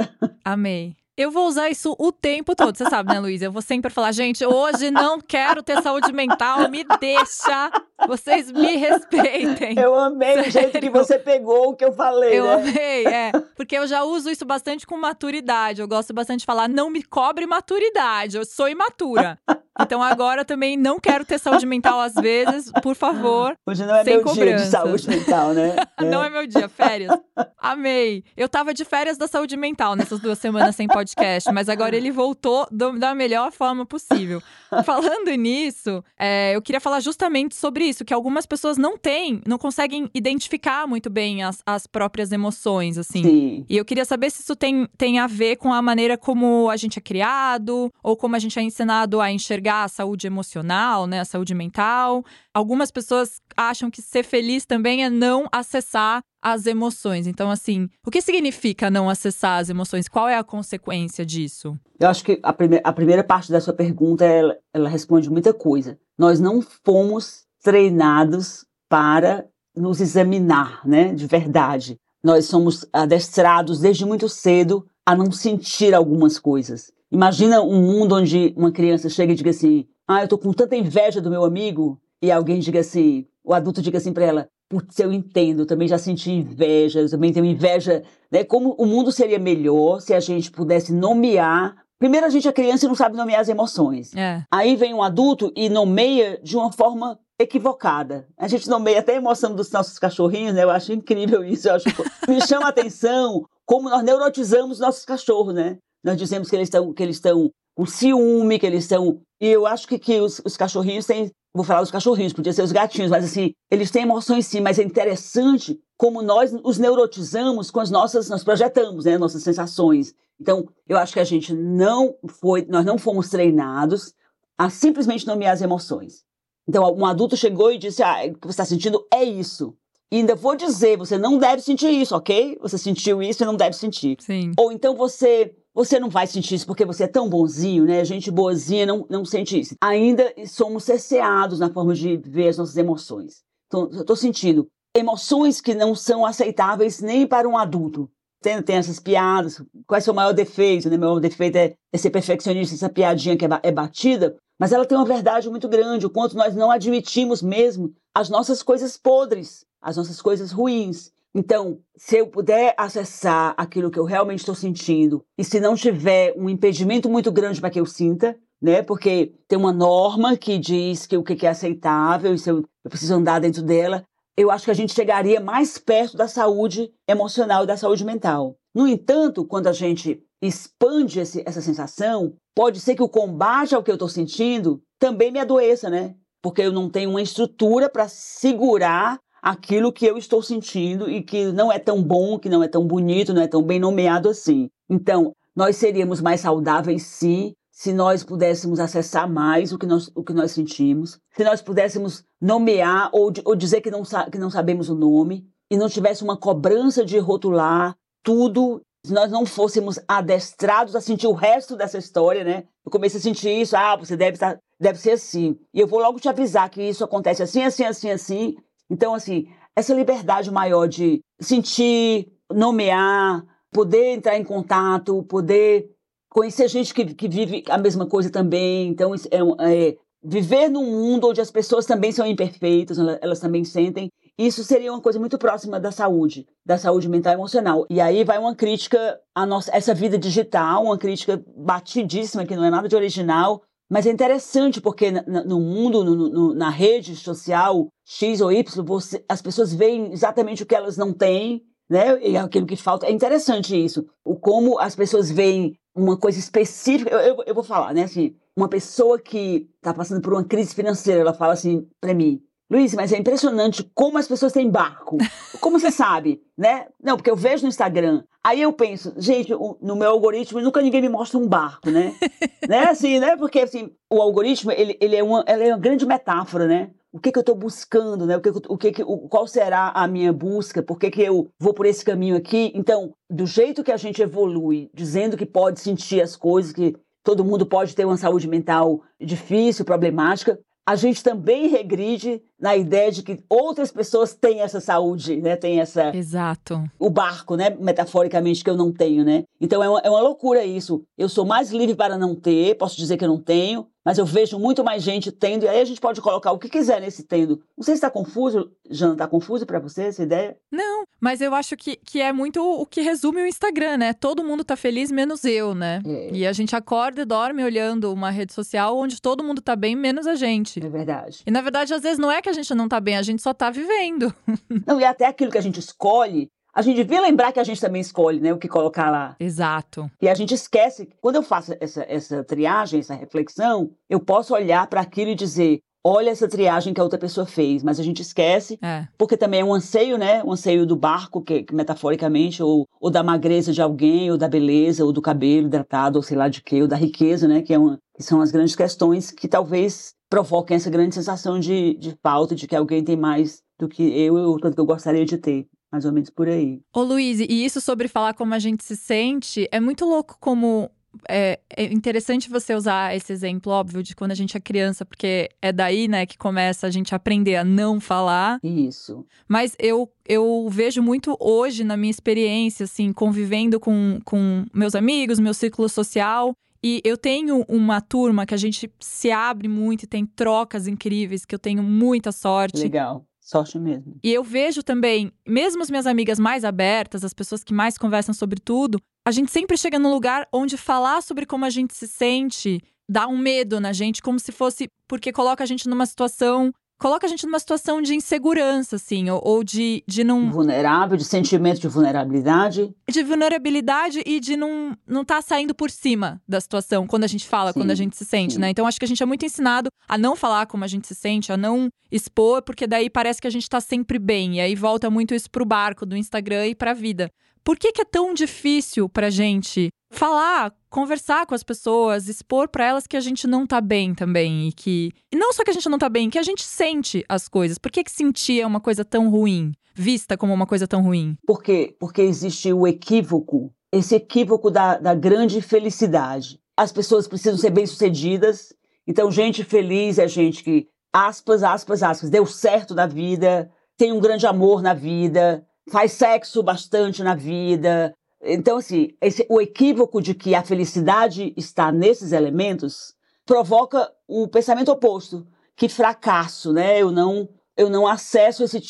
Amei. Eu vou usar isso o tempo todo, você sabe, né, Luísa? Eu vou sempre falar, gente, hoje não quero ter saúde mental, me deixa, vocês me respeitem. Eu amei Sério. o jeito que você pegou o que eu falei. Eu né? amei, é. Porque eu já uso isso bastante com maturidade. Eu gosto bastante de falar, não me cobre maturidade, eu sou imatura. Então agora também não quero ter saúde mental às vezes, por favor. Hoje não é sem meu cobrança. dia de saúde mental, né? Não é meu dia, férias. Amei. Eu tava de férias da saúde mental nessas duas semanas sem podcast, mas agora ele voltou do, da melhor forma possível. Falando nisso, é, eu queria falar justamente sobre isso, que algumas pessoas não têm, não conseguem identificar muito bem as, as próprias emoções, assim. Sim. E eu queria saber se isso tem, tem a ver com a maneira como a gente é criado, ou como a gente é ensinado a enxergar a saúde emocional, né? A saúde mental. Algumas pessoas acham que ser feliz também é não acessar as emoções. Então, assim, o que significa não acessar as emoções? Qual é a consequência disso? Eu acho que a, prime a primeira parte da sua pergunta, ela, ela responde muita coisa. Nós não fomos treinados para nos examinar, né, de verdade. Nós somos adestrados desde muito cedo a não sentir algumas coisas. Imagina um mundo onde uma criança chega e diga assim: "Ah, eu tô com tanta inveja do meu amigo", e alguém diga assim, o adulto diga assim para ela: Putz, eu entendo, eu também já senti inveja, eu também tenho inveja, né? Como o mundo seria melhor se a gente pudesse nomear. Primeiro a gente é criança e não sabe nomear as emoções. É. Aí vem um adulto e nomeia de uma forma equivocada. A gente nomeia até a emoção dos nossos cachorrinhos, né? Eu acho incrível isso. Eu acho, me chama a atenção como nós neurotizamos nossos cachorros, né? Nós dizemos que eles estão que eles estão com ciúme, que eles estão. E eu acho que, que os, os cachorrinhos têm. Vou falar dos cachorrinhos, podia ser os gatinhos, mas assim, eles têm emoções sim, mas é interessante como nós os neurotizamos com as nossas, nós projetamos, né, nossas sensações. Então, eu acho que a gente não foi, nós não fomos treinados a simplesmente nomear as emoções. Então, um adulto chegou e disse: Ah, o que você está sentindo é isso. E ainda vou dizer, você não deve sentir isso, ok? Você sentiu isso e não deve sentir. Sim. Ou então você você não vai sentir isso porque você é tão bonzinho, né? Gente boazinha não, não sente isso. Ainda somos cerceados na forma de ver as nossas emoções. Então, eu tô sentindo emoções que não são aceitáveis nem para um adulto. Tem, tem essas piadas. Qual é o seu maior defeito? Né? Meu maior defeito é, é ser perfeccionista, essa piadinha que é, é batida. Mas ela tem uma verdade muito grande, o quanto nós não admitimos mesmo as nossas coisas podres, as nossas coisas ruins. Então, se eu puder acessar aquilo que eu realmente estou sentindo, e se não tiver um impedimento muito grande para que eu sinta, né? Porque tem uma norma que diz que o que é aceitável, e se eu, eu preciso andar dentro dela, eu acho que a gente chegaria mais perto da saúde emocional e da saúde mental. No entanto, quando a gente expande esse, essa sensação, pode ser que o combate ao que eu estou sentindo também me adoeça, né? Porque eu não tenho uma estrutura para segurar aquilo que eu estou sentindo e que não é tão bom, que não é tão bonito, não é tão bem nomeado assim. Então, nós seríamos mais saudáveis sim, se nós pudéssemos acessar mais o que nós, o que nós sentimos, se nós pudéssemos nomear ou, ou dizer que não, que não sabemos o nome e não tivesse uma cobrança de rotular tudo, se nós não fôssemos adestrados a sentir o resto dessa história, né? Eu comecei a sentir isso, ah, você deve, estar, deve ser assim. E eu vou logo te avisar que isso acontece assim, assim, assim, assim, então, assim, essa liberdade maior de sentir, nomear, poder entrar em contato, poder conhecer gente que, que vive a mesma coisa também. Então, é, é, viver num mundo onde as pessoas também são imperfeitas, elas, também sentem. Isso seria uma coisa muito próxima da saúde, da saúde mental e emocional. E aí vai uma crítica à nossa essa vida digital, uma crítica batidíssima que não é nada de original, mas é interessante porque no mundo, no, no, na rede social X ou Y, você, as pessoas veem exatamente o que elas não têm, né? E aquilo que falta. É interessante isso. O como as pessoas veem uma coisa específica. Eu, eu, eu vou falar, né? Assim, uma pessoa que está passando por uma crise financeira, ela fala assim para mim. Luiz, mas é impressionante como as pessoas têm barco. Como você sabe, né? Não, porque eu vejo no Instagram. Aí eu penso, gente, no meu algoritmo nunca ninguém me mostra um barco, né? né? Assim, né? Porque assim, o algoritmo, ele, ele, é uma, ele é uma grande metáfora, né? O que, que eu estou buscando, né? O que, o que, que o, qual será a minha busca? Por que, que eu vou por esse caminho aqui? Então, do jeito que a gente evolui, dizendo que pode sentir as coisas, que todo mundo pode ter uma saúde mental difícil, problemática, a gente também regride na ideia de que outras pessoas têm essa saúde, né? Tem essa. Exato. O barco, né? Metaforicamente, que eu não tenho, né? Então é uma, é uma loucura isso. Eu sou mais livre para não ter, posso dizer que eu não tenho, mas eu vejo muito mais gente tendo, e aí a gente pode colocar o que quiser nesse tendo. Não sei se está confuso, Jana, está confuso para você essa ideia? Não, mas eu acho que, que é muito o que resume o Instagram, né? Todo mundo tá feliz, menos eu, né? É. E a gente acorda e dorme olhando uma rede social onde todo mundo tá bem, menos a gente. É verdade. E na verdade, às vezes não é que a gente não tá bem, a gente só tá vivendo. não, e até aquilo que a gente escolhe a gente devia lembrar que a gente também escolhe, né, o que colocar lá. Exato. E a gente esquece, quando eu faço essa, essa triagem, essa reflexão, eu posso olhar para aquilo e dizer, olha essa triagem que a outra pessoa fez, mas a gente esquece, é. porque também é um anseio, né? Um anseio do barco, que, que, metaforicamente, ou, ou da magreza de alguém, ou da beleza, ou do cabelo hidratado, ou sei lá de quê, ou da riqueza, né? Que, é uma, que são as grandes questões que talvez provoquem essa grande sensação de, de falta, de que alguém tem mais do que eu, ou tanto que eu gostaria de ter mais ou menos por aí. Ô Luiz, e isso sobre falar como a gente se sente, é muito louco como é, é, interessante você usar esse exemplo, óbvio, de quando a gente é criança, porque é daí, né, que começa a gente aprender a não falar. Isso. Mas eu, eu vejo muito hoje, na minha experiência, assim, convivendo com, com meus amigos, meu círculo social. E eu tenho uma turma que a gente se abre muito e tem trocas incríveis, que eu tenho muita sorte. Legal. Sorte mesmo. E eu vejo também, mesmo as minhas amigas mais abertas, as pessoas que mais conversam sobre tudo, a gente sempre chega num lugar onde falar sobre como a gente se sente dá um medo na gente, como se fosse porque coloca a gente numa situação coloca a gente numa situação de insegurança, assim, ou, ou de, de não. Vulnerável, de sentimento de vulnerabilidade. De vulnerabilidade e de não não estar tá saindo por cima da situação quando a gente fala, sim, quando a gente se sente, sim. né? Então acho que a gente é muito ensinado a não falar como a gente se sente, a não expor, porque daí parece que a gente tá sempre bem. E aí volta muito isso pro barco do Instagram e pra vida. Por que, que é tão difícil pra gente falar, conversar com as pessoas, expor para elas que a gente não tá bem também e que e não só que a gente não tá bem, que a gente sente as coisas. Por que que sentir é uma coisa tão ruim, vista como uma coisa tão ruim? Por quê? Porque existe o equívoco, esse equívoco da, da grande felicidade. As pessoas precisam ser bem-sucedidas. Então, gente feliz é gente que aspas, aspas, aspas, deu certo na vida, tem um grande amor na vida, faz sexo bastante na vida. Então, assim, esse, o equívoco de que a felicidade está nesses elementos provoca o pensamento oposto, que fracasso, né? Eu não, eu não acesso esse,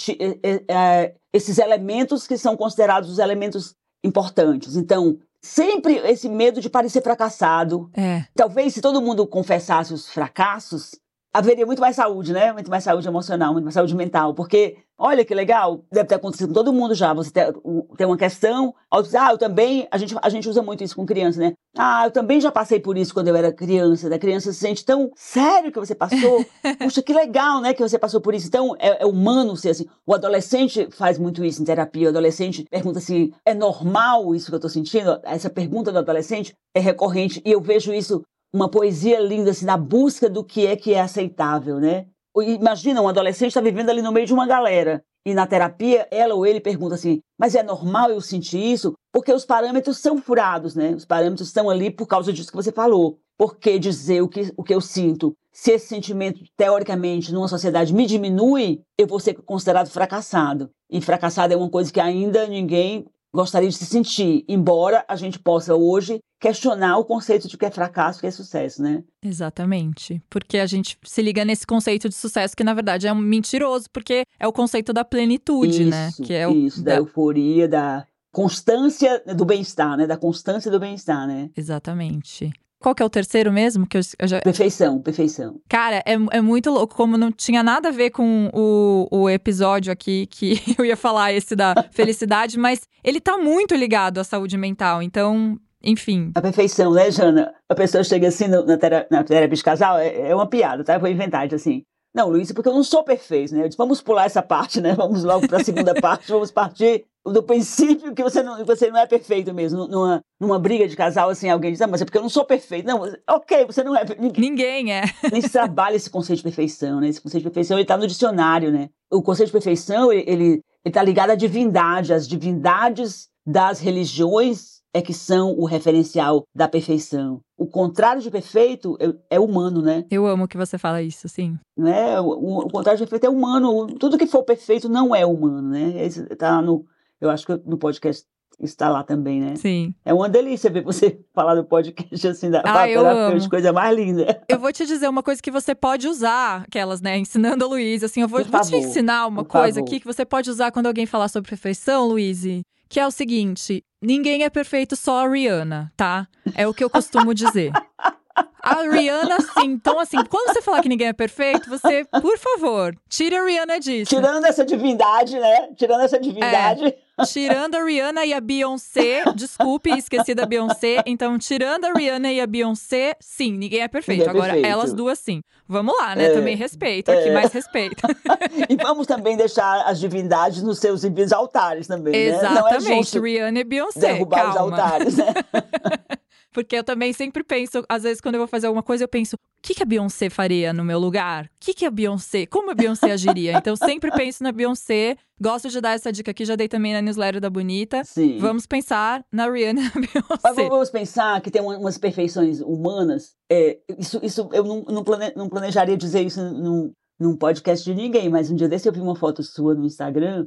é, esses elementos que são considerados os elementos importantes. Então, sempre esse medo de parecer fracassado. É. Talvez se todo mundo confessasse os fracassos, haveria muito mais saúde, né? Muito mais saúde emocional, muito mais saúde mental. Porque, olha que legal, deve ter acontecido com todo mundo já. Você tem, uma questão, ah, eu também, a gente, a gente usa muito isso com criança, né? Ah, eu também já passei por isso quando eu era criança. Da criança se sente tão sério que você passou. Puxa, que legal, né, que você passou por isso. Então, é, é humano ser assim. O adolescente faz muito isso em terapia. O adolescente pergunta assim, é normal isso que eu tô sentindo? Essa pergunta do adolescente é recorrente. E eu vejo isso uma poesia linda, assim, na busca do que é que é aceitável, né? Imagina, um adolescente está vivendo ali no meio de uma galera. E na terapia, ela ou ele pergunta assim: mas é normal eu sentir isso? Porque os parâmetros são furados, né? Os parâmetros estão ali por causa disso que você falou. Por que dizer o que, o que eu sinto? Se esse sentimento, teoricamente, numa sociedade me diminui, eu vou ser considerado fracassado. E fracassado é uma coisa que ainda ninguém gostaria de se sentir, embora a gente possa hoje questionar o conceito de que é fracasso, que é sucesso, né? Exatamente. Porque a gente se liga nesse conceito de sucesso que na verdade é um mentiroso, porque é o conceito da plenitude, né? isso, né? Que é o, isso, da, da euforia, da constância do bem-estar, né? Da constância do bem-estar, né? Exatamente. Qual que é o terceiro mesmo? Que eu, eu já... Perfeição, perfeição. Cara, é, é muito louco, como não tinha nada a ver com o, o episódio aqui que eu ia falar, esse da felicidade, mas ele tá muito ligado à saúde mental. Então, enfim. A perfeição, né, Jana? A pessoa chega assim no, na, terapia, na terapia de casal, é, é uma piada, tá? Eu vou inventar, assim. Não, Luiz, porque eu não sou perfeito, né? Eu disse, vamos pular essa parte, né? Vamos logo para a segunda parte, vamos partir do princípio que você não, você não é perfeito mesmo. Numa, numa briga de casal, assim, alguém diz, ah, mas é porque eu não sou perfeito. Não, ok, você não é. Ninguém, ninguém é. Nem se trabalha esse conceito de perfeição, né? Esse conceito de perfeição, ele está no dicionário, né? O conceito de perfeição, ele, ele, ele tá ligado à divindade, às divindades das religiões é que são o referencial da perfeição. O contrário de perfeito é, é humano, né? Eu amo que você fala isso, sim. Não é? O, o, o, contrário de perfeito é humano. Tudo que for perfeito não é humano, né? Esse tá no, eu acho que no podcast está lá também, né? Sim. É uma delícia ver você falar do podcast assim da ah, eu amo. coisa mais linda. Eu vou te dizer uma coisa que você pode usar, aquelas, né? Ensinando a Luísa, assim, eu vou, vou te ensinar uma coisa favor. aqui que você pode usar quando alguém falar sobre perfeição, Luísa, que é o seguinte: ninguém é perfeito, só a Rihanna, tá? É o que eu costumo dizer. A Rihanna, sim. Então, assim, quando você falar que ninguém é perfeito, você, por favor, tire a Rihanna disso. Tirando essa divindade, né? Tirando essa divindade. É, tirando a Rihanna e a Beyoncé, desculpe, esqueci da Beyoncé. Então, tirando a Rihanna e a Beyoncé, sim, ninguém é perfeito. Ninguém é Agora, perfeito. elas duas, sim. Vamos lá, né? É, também respeito aqui, é. mais respeito. e vamos também deixar as divindades nos seus altares também, Exatamente, né? É Rihanna e Beyoncé. Derrubar calma. os altares, né? Porque eu também sempre penso, às vezes, quando eu vou fazer alguma coisa, eu penso, o que, que a Beyoncé faria no meu lugar? O que, que a Beyoncé, como a Beyoncé agiria? Então, sempre penso na Beyoncé. Gosto de dar essa dica aqui, já dei também na newsletter da Bonita. Sim. Vamos pensar na Rihanna e na Beyoncé. Mas vamos pensar que tem umas perfeições humanas. É, isso, isso eu não, não, plane, não planejaria dizer isso num, num podcast de ninguém, mas um dia desse eu vi uma foto sua no Instagram,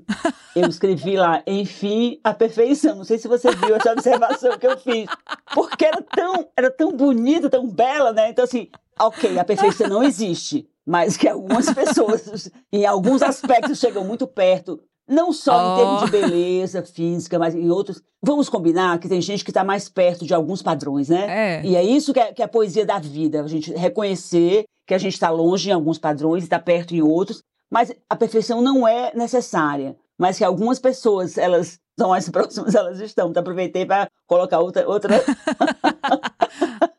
eu escrevi lá, enfim, a perfeição. Não sei se você viu essa observação que eu fiz. Porque era tão, era tão bonita, tão bela, né? Então, assim, ok, a perfeição não existe, mas que algumas pessoas, em alguns aspectos, chegam muito perto. Não só oh. em termos de beleza física, mas em outros. Vamos combinar que tem gente que está mais perto de alguns padrões, né? É. E é isso que é, que é a poesia da vida. A gente reconhecer que a gente está longe em alguns padrões e está perto em outros, mas a perfeição não é necessária. Mas que algumas pessoas, elas são mais próximas, elas estão. Então, aproveitei para colocar outra. outra...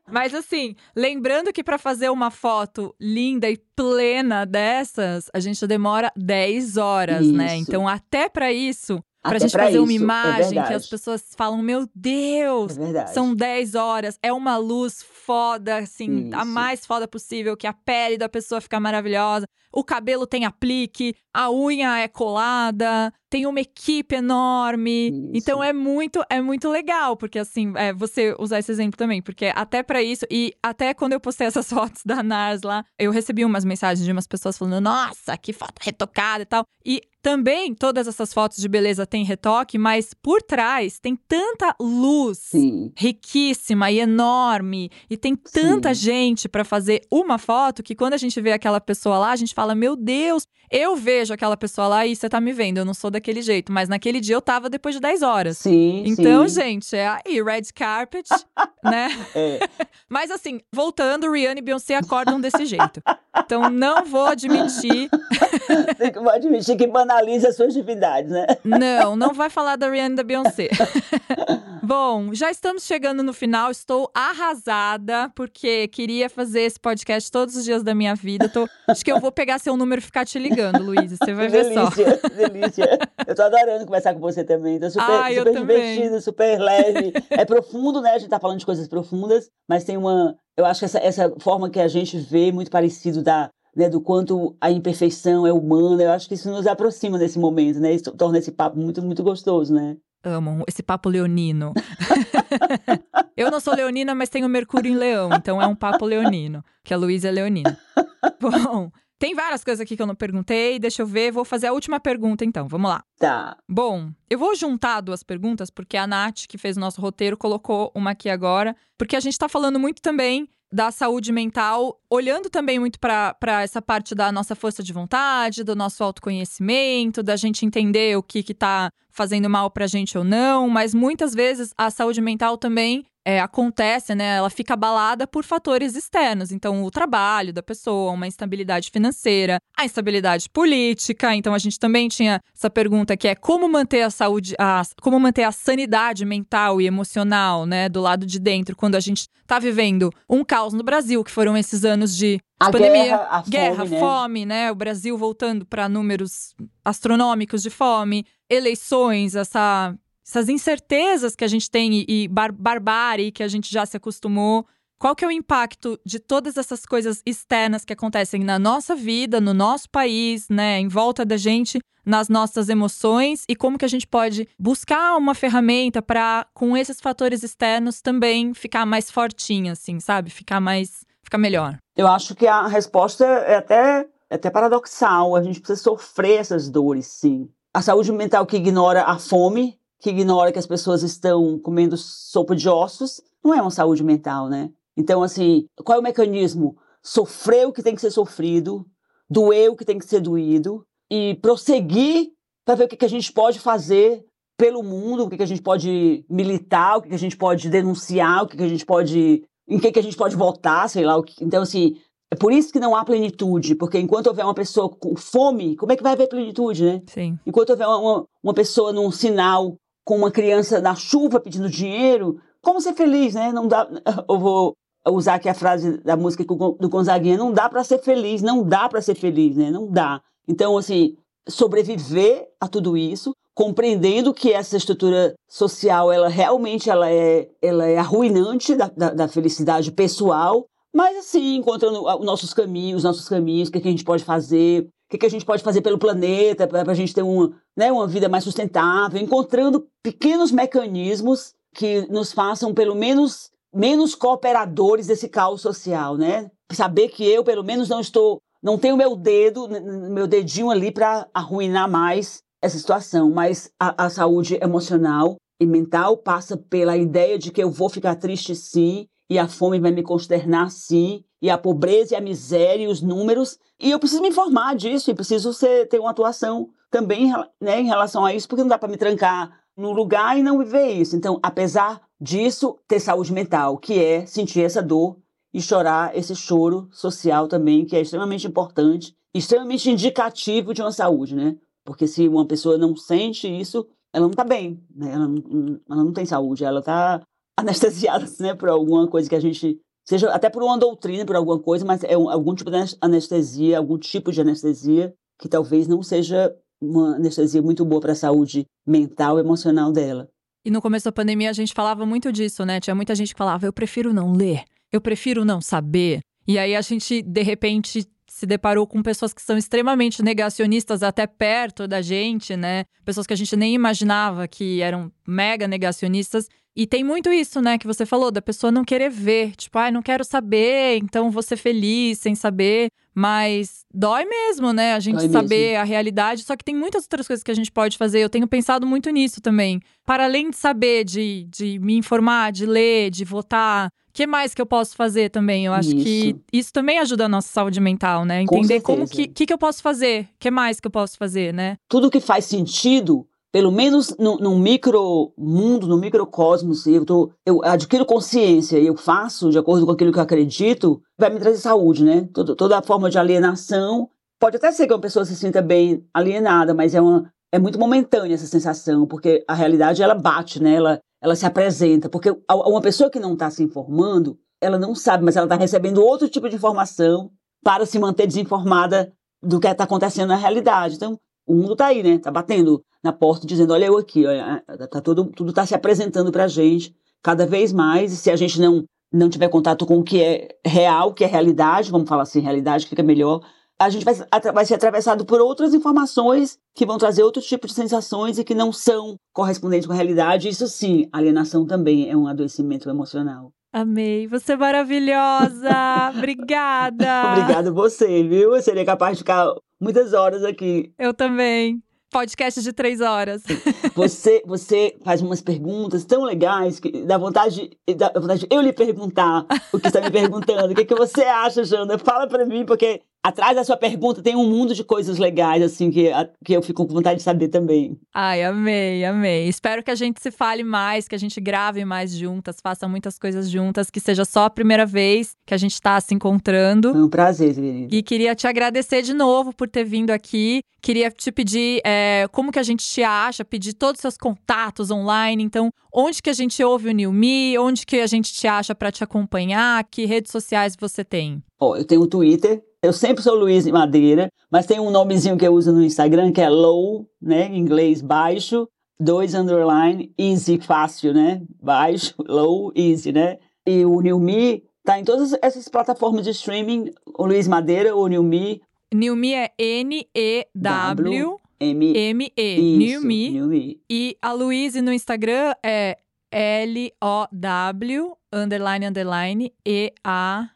Mas assim, lembrando que para fazer uma foto linda e plena dessas, a gente demora 10 horas, né? isso. né? Então, até para isso, Pra gente fazer isso, uma é imagem é que as pessoas falam: Meu Deus, é são 10 horas, é uma luz foda, assim, isso. a mais foda possível, que a pele da pessoa fica maravilhosa, o cabelo tem aplique, a unha é colada, tem uma equipe enorme. Isso. Então é muito, é muito legal, porque assim, é, você usar esse exemplo também, porque até para isso, e até quando eu postei essas fotos da NARS lá, eu recebi umas mensagens de umas pessoas falando: Nossa, que foto retocada e tal. E também todas essas fotos de beleza têm retoque, mas por trás tem tanta luz Sim. riquíssima e enorme e tem tanta Sim. gente para fazer uma foto que quando a gente vê aquela pessoa lá, a gente fala: "Meu Deus, eu vejo aquela pessoa lá e você tá me vendo, eu não sou daquele jeito", mas naquele dia eu tava depois de 10 horas. Sim. Então, sim. gente, é aí red carpet, né? É. mas assim, voltando, Rihanna e Beyoncé acordam desse jeito. Então não vou admitir. vou admitir que banaliza as suas divindades, né? Não, não vai falar da Rihanna e da Beyoncé. Bom, já estamos chegando no final. Estou arrasada, porque queria fazer esse podcast todos os dias da minha vida. Tô... Acho que eu vou pegar seu número e ficar te ligando, Luísa. Você vai ver delícia, só. Delícia, Eu tô adorando conversar com você também. Tô super, ah, super divertido, super leve. É profundo, né? A gente tá falando de coisas profundas, mas tem uma. Eu acho que essa, essa forma que a gente vê muito parecido da, né, do quanto a imperfeição é humana. Eu acho que isso nos aproxima nesse momento, né? Isso torna esse papo muito, muito gostoso, né? Amo esse papo leonino. eu não sou leonina, mas tenho Mercúrio em Leão, então é um papo leonino, que a Luísa é leonina. Bom, tem várias coisas aqui que eu não perguntei, deixa eu ver, vou fazer a última pergunta então, vamos lá. Tá. Bom, eu vou juntar duas perguntas, porque a Nath, que fez o nosso roteiro, colocou uma aqui agora, porque a gente tá falando muito também da saúde mental, olhando também muito para essa parte da nossa força de vontade, do nosso autoconhecimento, da gente entender o que está fazendo mal para a gente ou não, mas muitas vezes a saúde mental também é, acontece, né? Ela fica abalada por fatores externos. Então, o trabalho da pessoa, uma instabilidade financeira, a instabilidade política. Então, a gente também tinha essa pergunta que é como manter a saúde, a, como manter a sanidade mental e emocional, né, do lado de dentro, quando a gente está vivendo um caos no Brasil, que foram esses anos de a pandemia, guerra, a guerra fome, né? fome, né? O Brasil voltando para números astronômicos de fome, eleições, essa essas incertezas que a gente tem e, bar barbárie que a gente já se acostumou. qual que é o impacto de todas essas coisas externas que acontecem na nossa vida, no nosso país, né, em volta da gente, nas nossas emoções e como que a gente pode buscar uma ferramenta para com esses fatores externos também ficar mais fortinha assim, sabe? Ficar mais ficar melhor. Eu acho que a resposta é até é até paradoxal, a gente precisa sofrer essas dores, sim. A saúde mental que ignora a fome, que ignora que as pessoas estão comendo sopa de ossos, não é uma saúde mental, né? Então, assim, qual é o mecanismo? Sofrer o que tem que ser sofrido, doer o que tem que ser doído e prosseguir para ver o que, a gente pode fazer pelo mundo, o que, a gente pode militar, o que, a gente pode denunciar, o que a gente pode. Em que, que a gente pode votar, sei lá. O que, então, assim, é por isso que não há plenitude, porque enquanto houver uma pessoa com fome, como é que vai haver plenitude, né? Sim. Enquanto houver uma, uma pessoa num sinal com uma criança na chuva pedindo dinheiro, como ser feliz, né? Não dá. Eu vou usar aqui a frase da música do Gonzaguinha, não dá para ser feliz, não dá para ser feliz, né? Não dá. Então, assim, sobreviver a tudo isso, compreendendo que essa estrutura social, ela realmente ela é, ela é arruinante da, da, da felicidade pessoal, mas assim, encontrando nossos caminhos, nossos caminhos, o que, que a gente pode fazer, o que, que a gente pode fazer pelo planeta, para a gente ter uma, né, uma vida mais sustentável, encontrando pequenos mecanismos que nos façam, pelo menos, menos cooperadores desse caos social, né? Saber que eu, pelo menos, não estou, não tenho meu dedo, meu dedinho ali para arruinar mais essa situação, mas a, a saúde emocional e mental passa pela ideia de que eu vou ficar triste sim, e a fome vai me consternar sim, e a pobreza e a miséria e os números, e eu preciso me informar disso, e preciso ser, ter uma atuação também né, em relação a isso, porque não dá para me trancar num lugar e não viver isso. Então, apesar disso, ter saúde mental, que é sentir essa dor e chorar esse choro social também, que é extremamente importante, extremamente indicativo de uma saúde, né? Porque se uma pessoa não sente isso, ela não está bem, né? Ela não, ela não tem saúde, ela está anestesiada, né, por alguma coisa que a gente seja até por uma doutrina, por alguma coisa, mas é um, algum tipo de anestesia, algum tipo de anestesia que talvez não seja uma anestesia muito boa para a saúde mental e emocional dela. E no começo da pandemia a gente falava muito disso, né? Tinha muita gente que falava: eu prefiro não ler, eu prefiro não saber. E aí a gente, de repente, se deparou com pessoas que são extremamente negacionistas até perto da gente, né? Pessoas que a gente nem imaginava que eram mega negacionistas. E tem muito isso, né, que você falou, da pessoa não querer ver. Tipo, ai, ah, não quero saber, então vou ser feliz sem saber. Mas dói mesmo, né? A gente dói saber mesmo. a realidade. Só que tem muitas outras coisas que a gente pode fazer. Eu tenho pensado muito nisso também. Para além de saber, de, de me informar, de ler, de votar, o que mais que eu posso fazer também? Eu acho isso. que isso também ajuda a nossa saúde mental, né? Entender Com como que, que, que eu posso fazer, o que mais que eu posso fazer, né? Tudo que faz sentido pelo menos no, no micro mundo, no microcosmos, eu, tô, eu adquiro consciência e eu faço de acordo com aquilo que eu acredito, vai me trazer saúde, né? Toda, toda forma de alienação. Pode até ser que uma pessoa se sinta bem alienada, mas é, uma, é muito momentânea essa sensação, porque a realidade ela bate, né? Ela, ela se apresenta. Porque uma pessoa que não está se informando, ela não sabe, mas ela está recebendo outro tipo de informação para se manter desinformada do que está acontecendo na realidade. Então, o mundo está aí, né? Está batendo na porta dizendo, olha eu aqui, olha, tá tudo tudo está se apresentando para a gente cada vez mais. E se a gente não não tiver contato com o que é real, o que é realidade, vamos falar assim, realidade que fica melhor, a gente vai, vai ser atravessado por outras informações que vão trazer outro tipo de sensações e que não são correspondentes com a realidade. Isso sim, alienação também é um adoecimento emocional. Amei, você é maravilhosa! Obrigada! Obrigado você, viu? Eu seria capaz de ficar muitas horas aqui. Eu também. Podcast de três horas. Você, você faz umas perguntas tão legais que dá vontade, dá vontade de eu lhe perguntar o que está me perguntando. O que, que você acha, Jana? Fala para mim, porque atrás da sua pergunta tem um mundo de coisas legais, assim, que, que eu fico com vontade de saber também. Ai, amei, amei. Espero que a gente se fale mais, que a gente grave mais juntas, faça muitas coisas juntas, que seja só a primeira vez que a gente está se encontrando. É um prazer, querida. E queria te agradecer de novo por ter vindo aqui. Queria te pedir é, como que a gente te acha, pedir todos os seus contatos online. Então, onde que a gente ouve o New Me? Onde que a gente te acha para te acompanhar? Que redes sociais você tem? Ó, eu tenho o Twitter, eu sempre sou Luiz Madeira, mas tem um nomezinho que eu uso no Instagram que é low, né, em inglês baixo, dois underline, easy, fácil, né, baixo, low, easy, né. E o Me Tá em todas essas plataformas de streaming, o Luiz Madeira, o New Me. É N-E-W. M. M-E, Isso, Me. E a Luíse no Instagram é L-O-W, underline, underline, E-A-S-Y,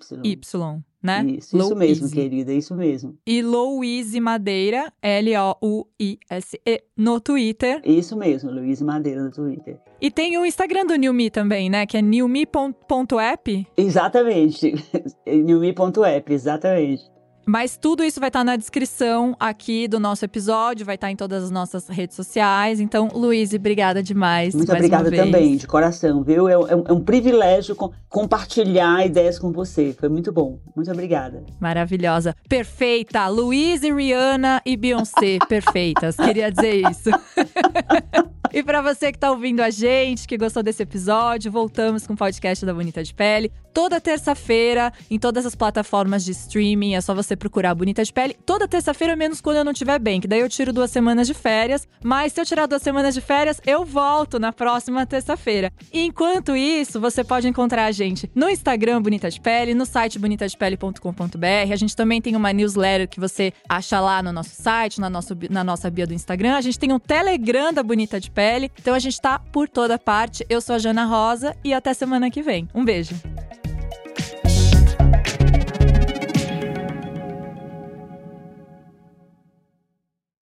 S-Y. Né? Isso, isso mesmo, Louise. querida, isso mesmo. E Louise Madeira, L-O-U-I-S-E, no Twitter. Isso mesmo, Luiz Madeira no Twitter. E tem o Instagram do New Me também, né? Que é newme.app. Exatamente. newme.app, exatamente. Mas tudo isso vai estar na descrição aqui do nosso episódio, vai estar em todas as nossas redes sociais. Então, Luiz, obrigada demais. Muito mais obrigada também, de coração, viu? É, um- é um privilégio com- compartilhar ideias com você. Foi muito bom. Muito obrigada. Maravilhosa. Perfeita. Luiz, Rihanna e Beyoncé. Perfeitas. Queria dizer isso. e pra você que tá ouvindo a gente, que gostou desse episódio, voltamos com o podcast da Bonita de Pele. Toda terça-feira, em todas as plataformas de streaming, é só você procurar Bonita de Pele. Toda terça-feira, menos quando eu não estiver bem, que daí eu tiro duas semanas de férias. Mas se eu tirar duas semanas de férias, eu volto na próxima terça-feira. Enquanto isso, você pode encontrar a gente no Instagram Bonita de Pele, no site bonitadepele.com.br. A gente também tem uma newsletter que você acha lá no nosso site, na, nosso, na nossa bio do Instagram. A gente tem um Telegram da Bonita de Pele. Então a gente tá por toda parte. Eu sou a Jana Rosa e até semana que vem. Um beijo.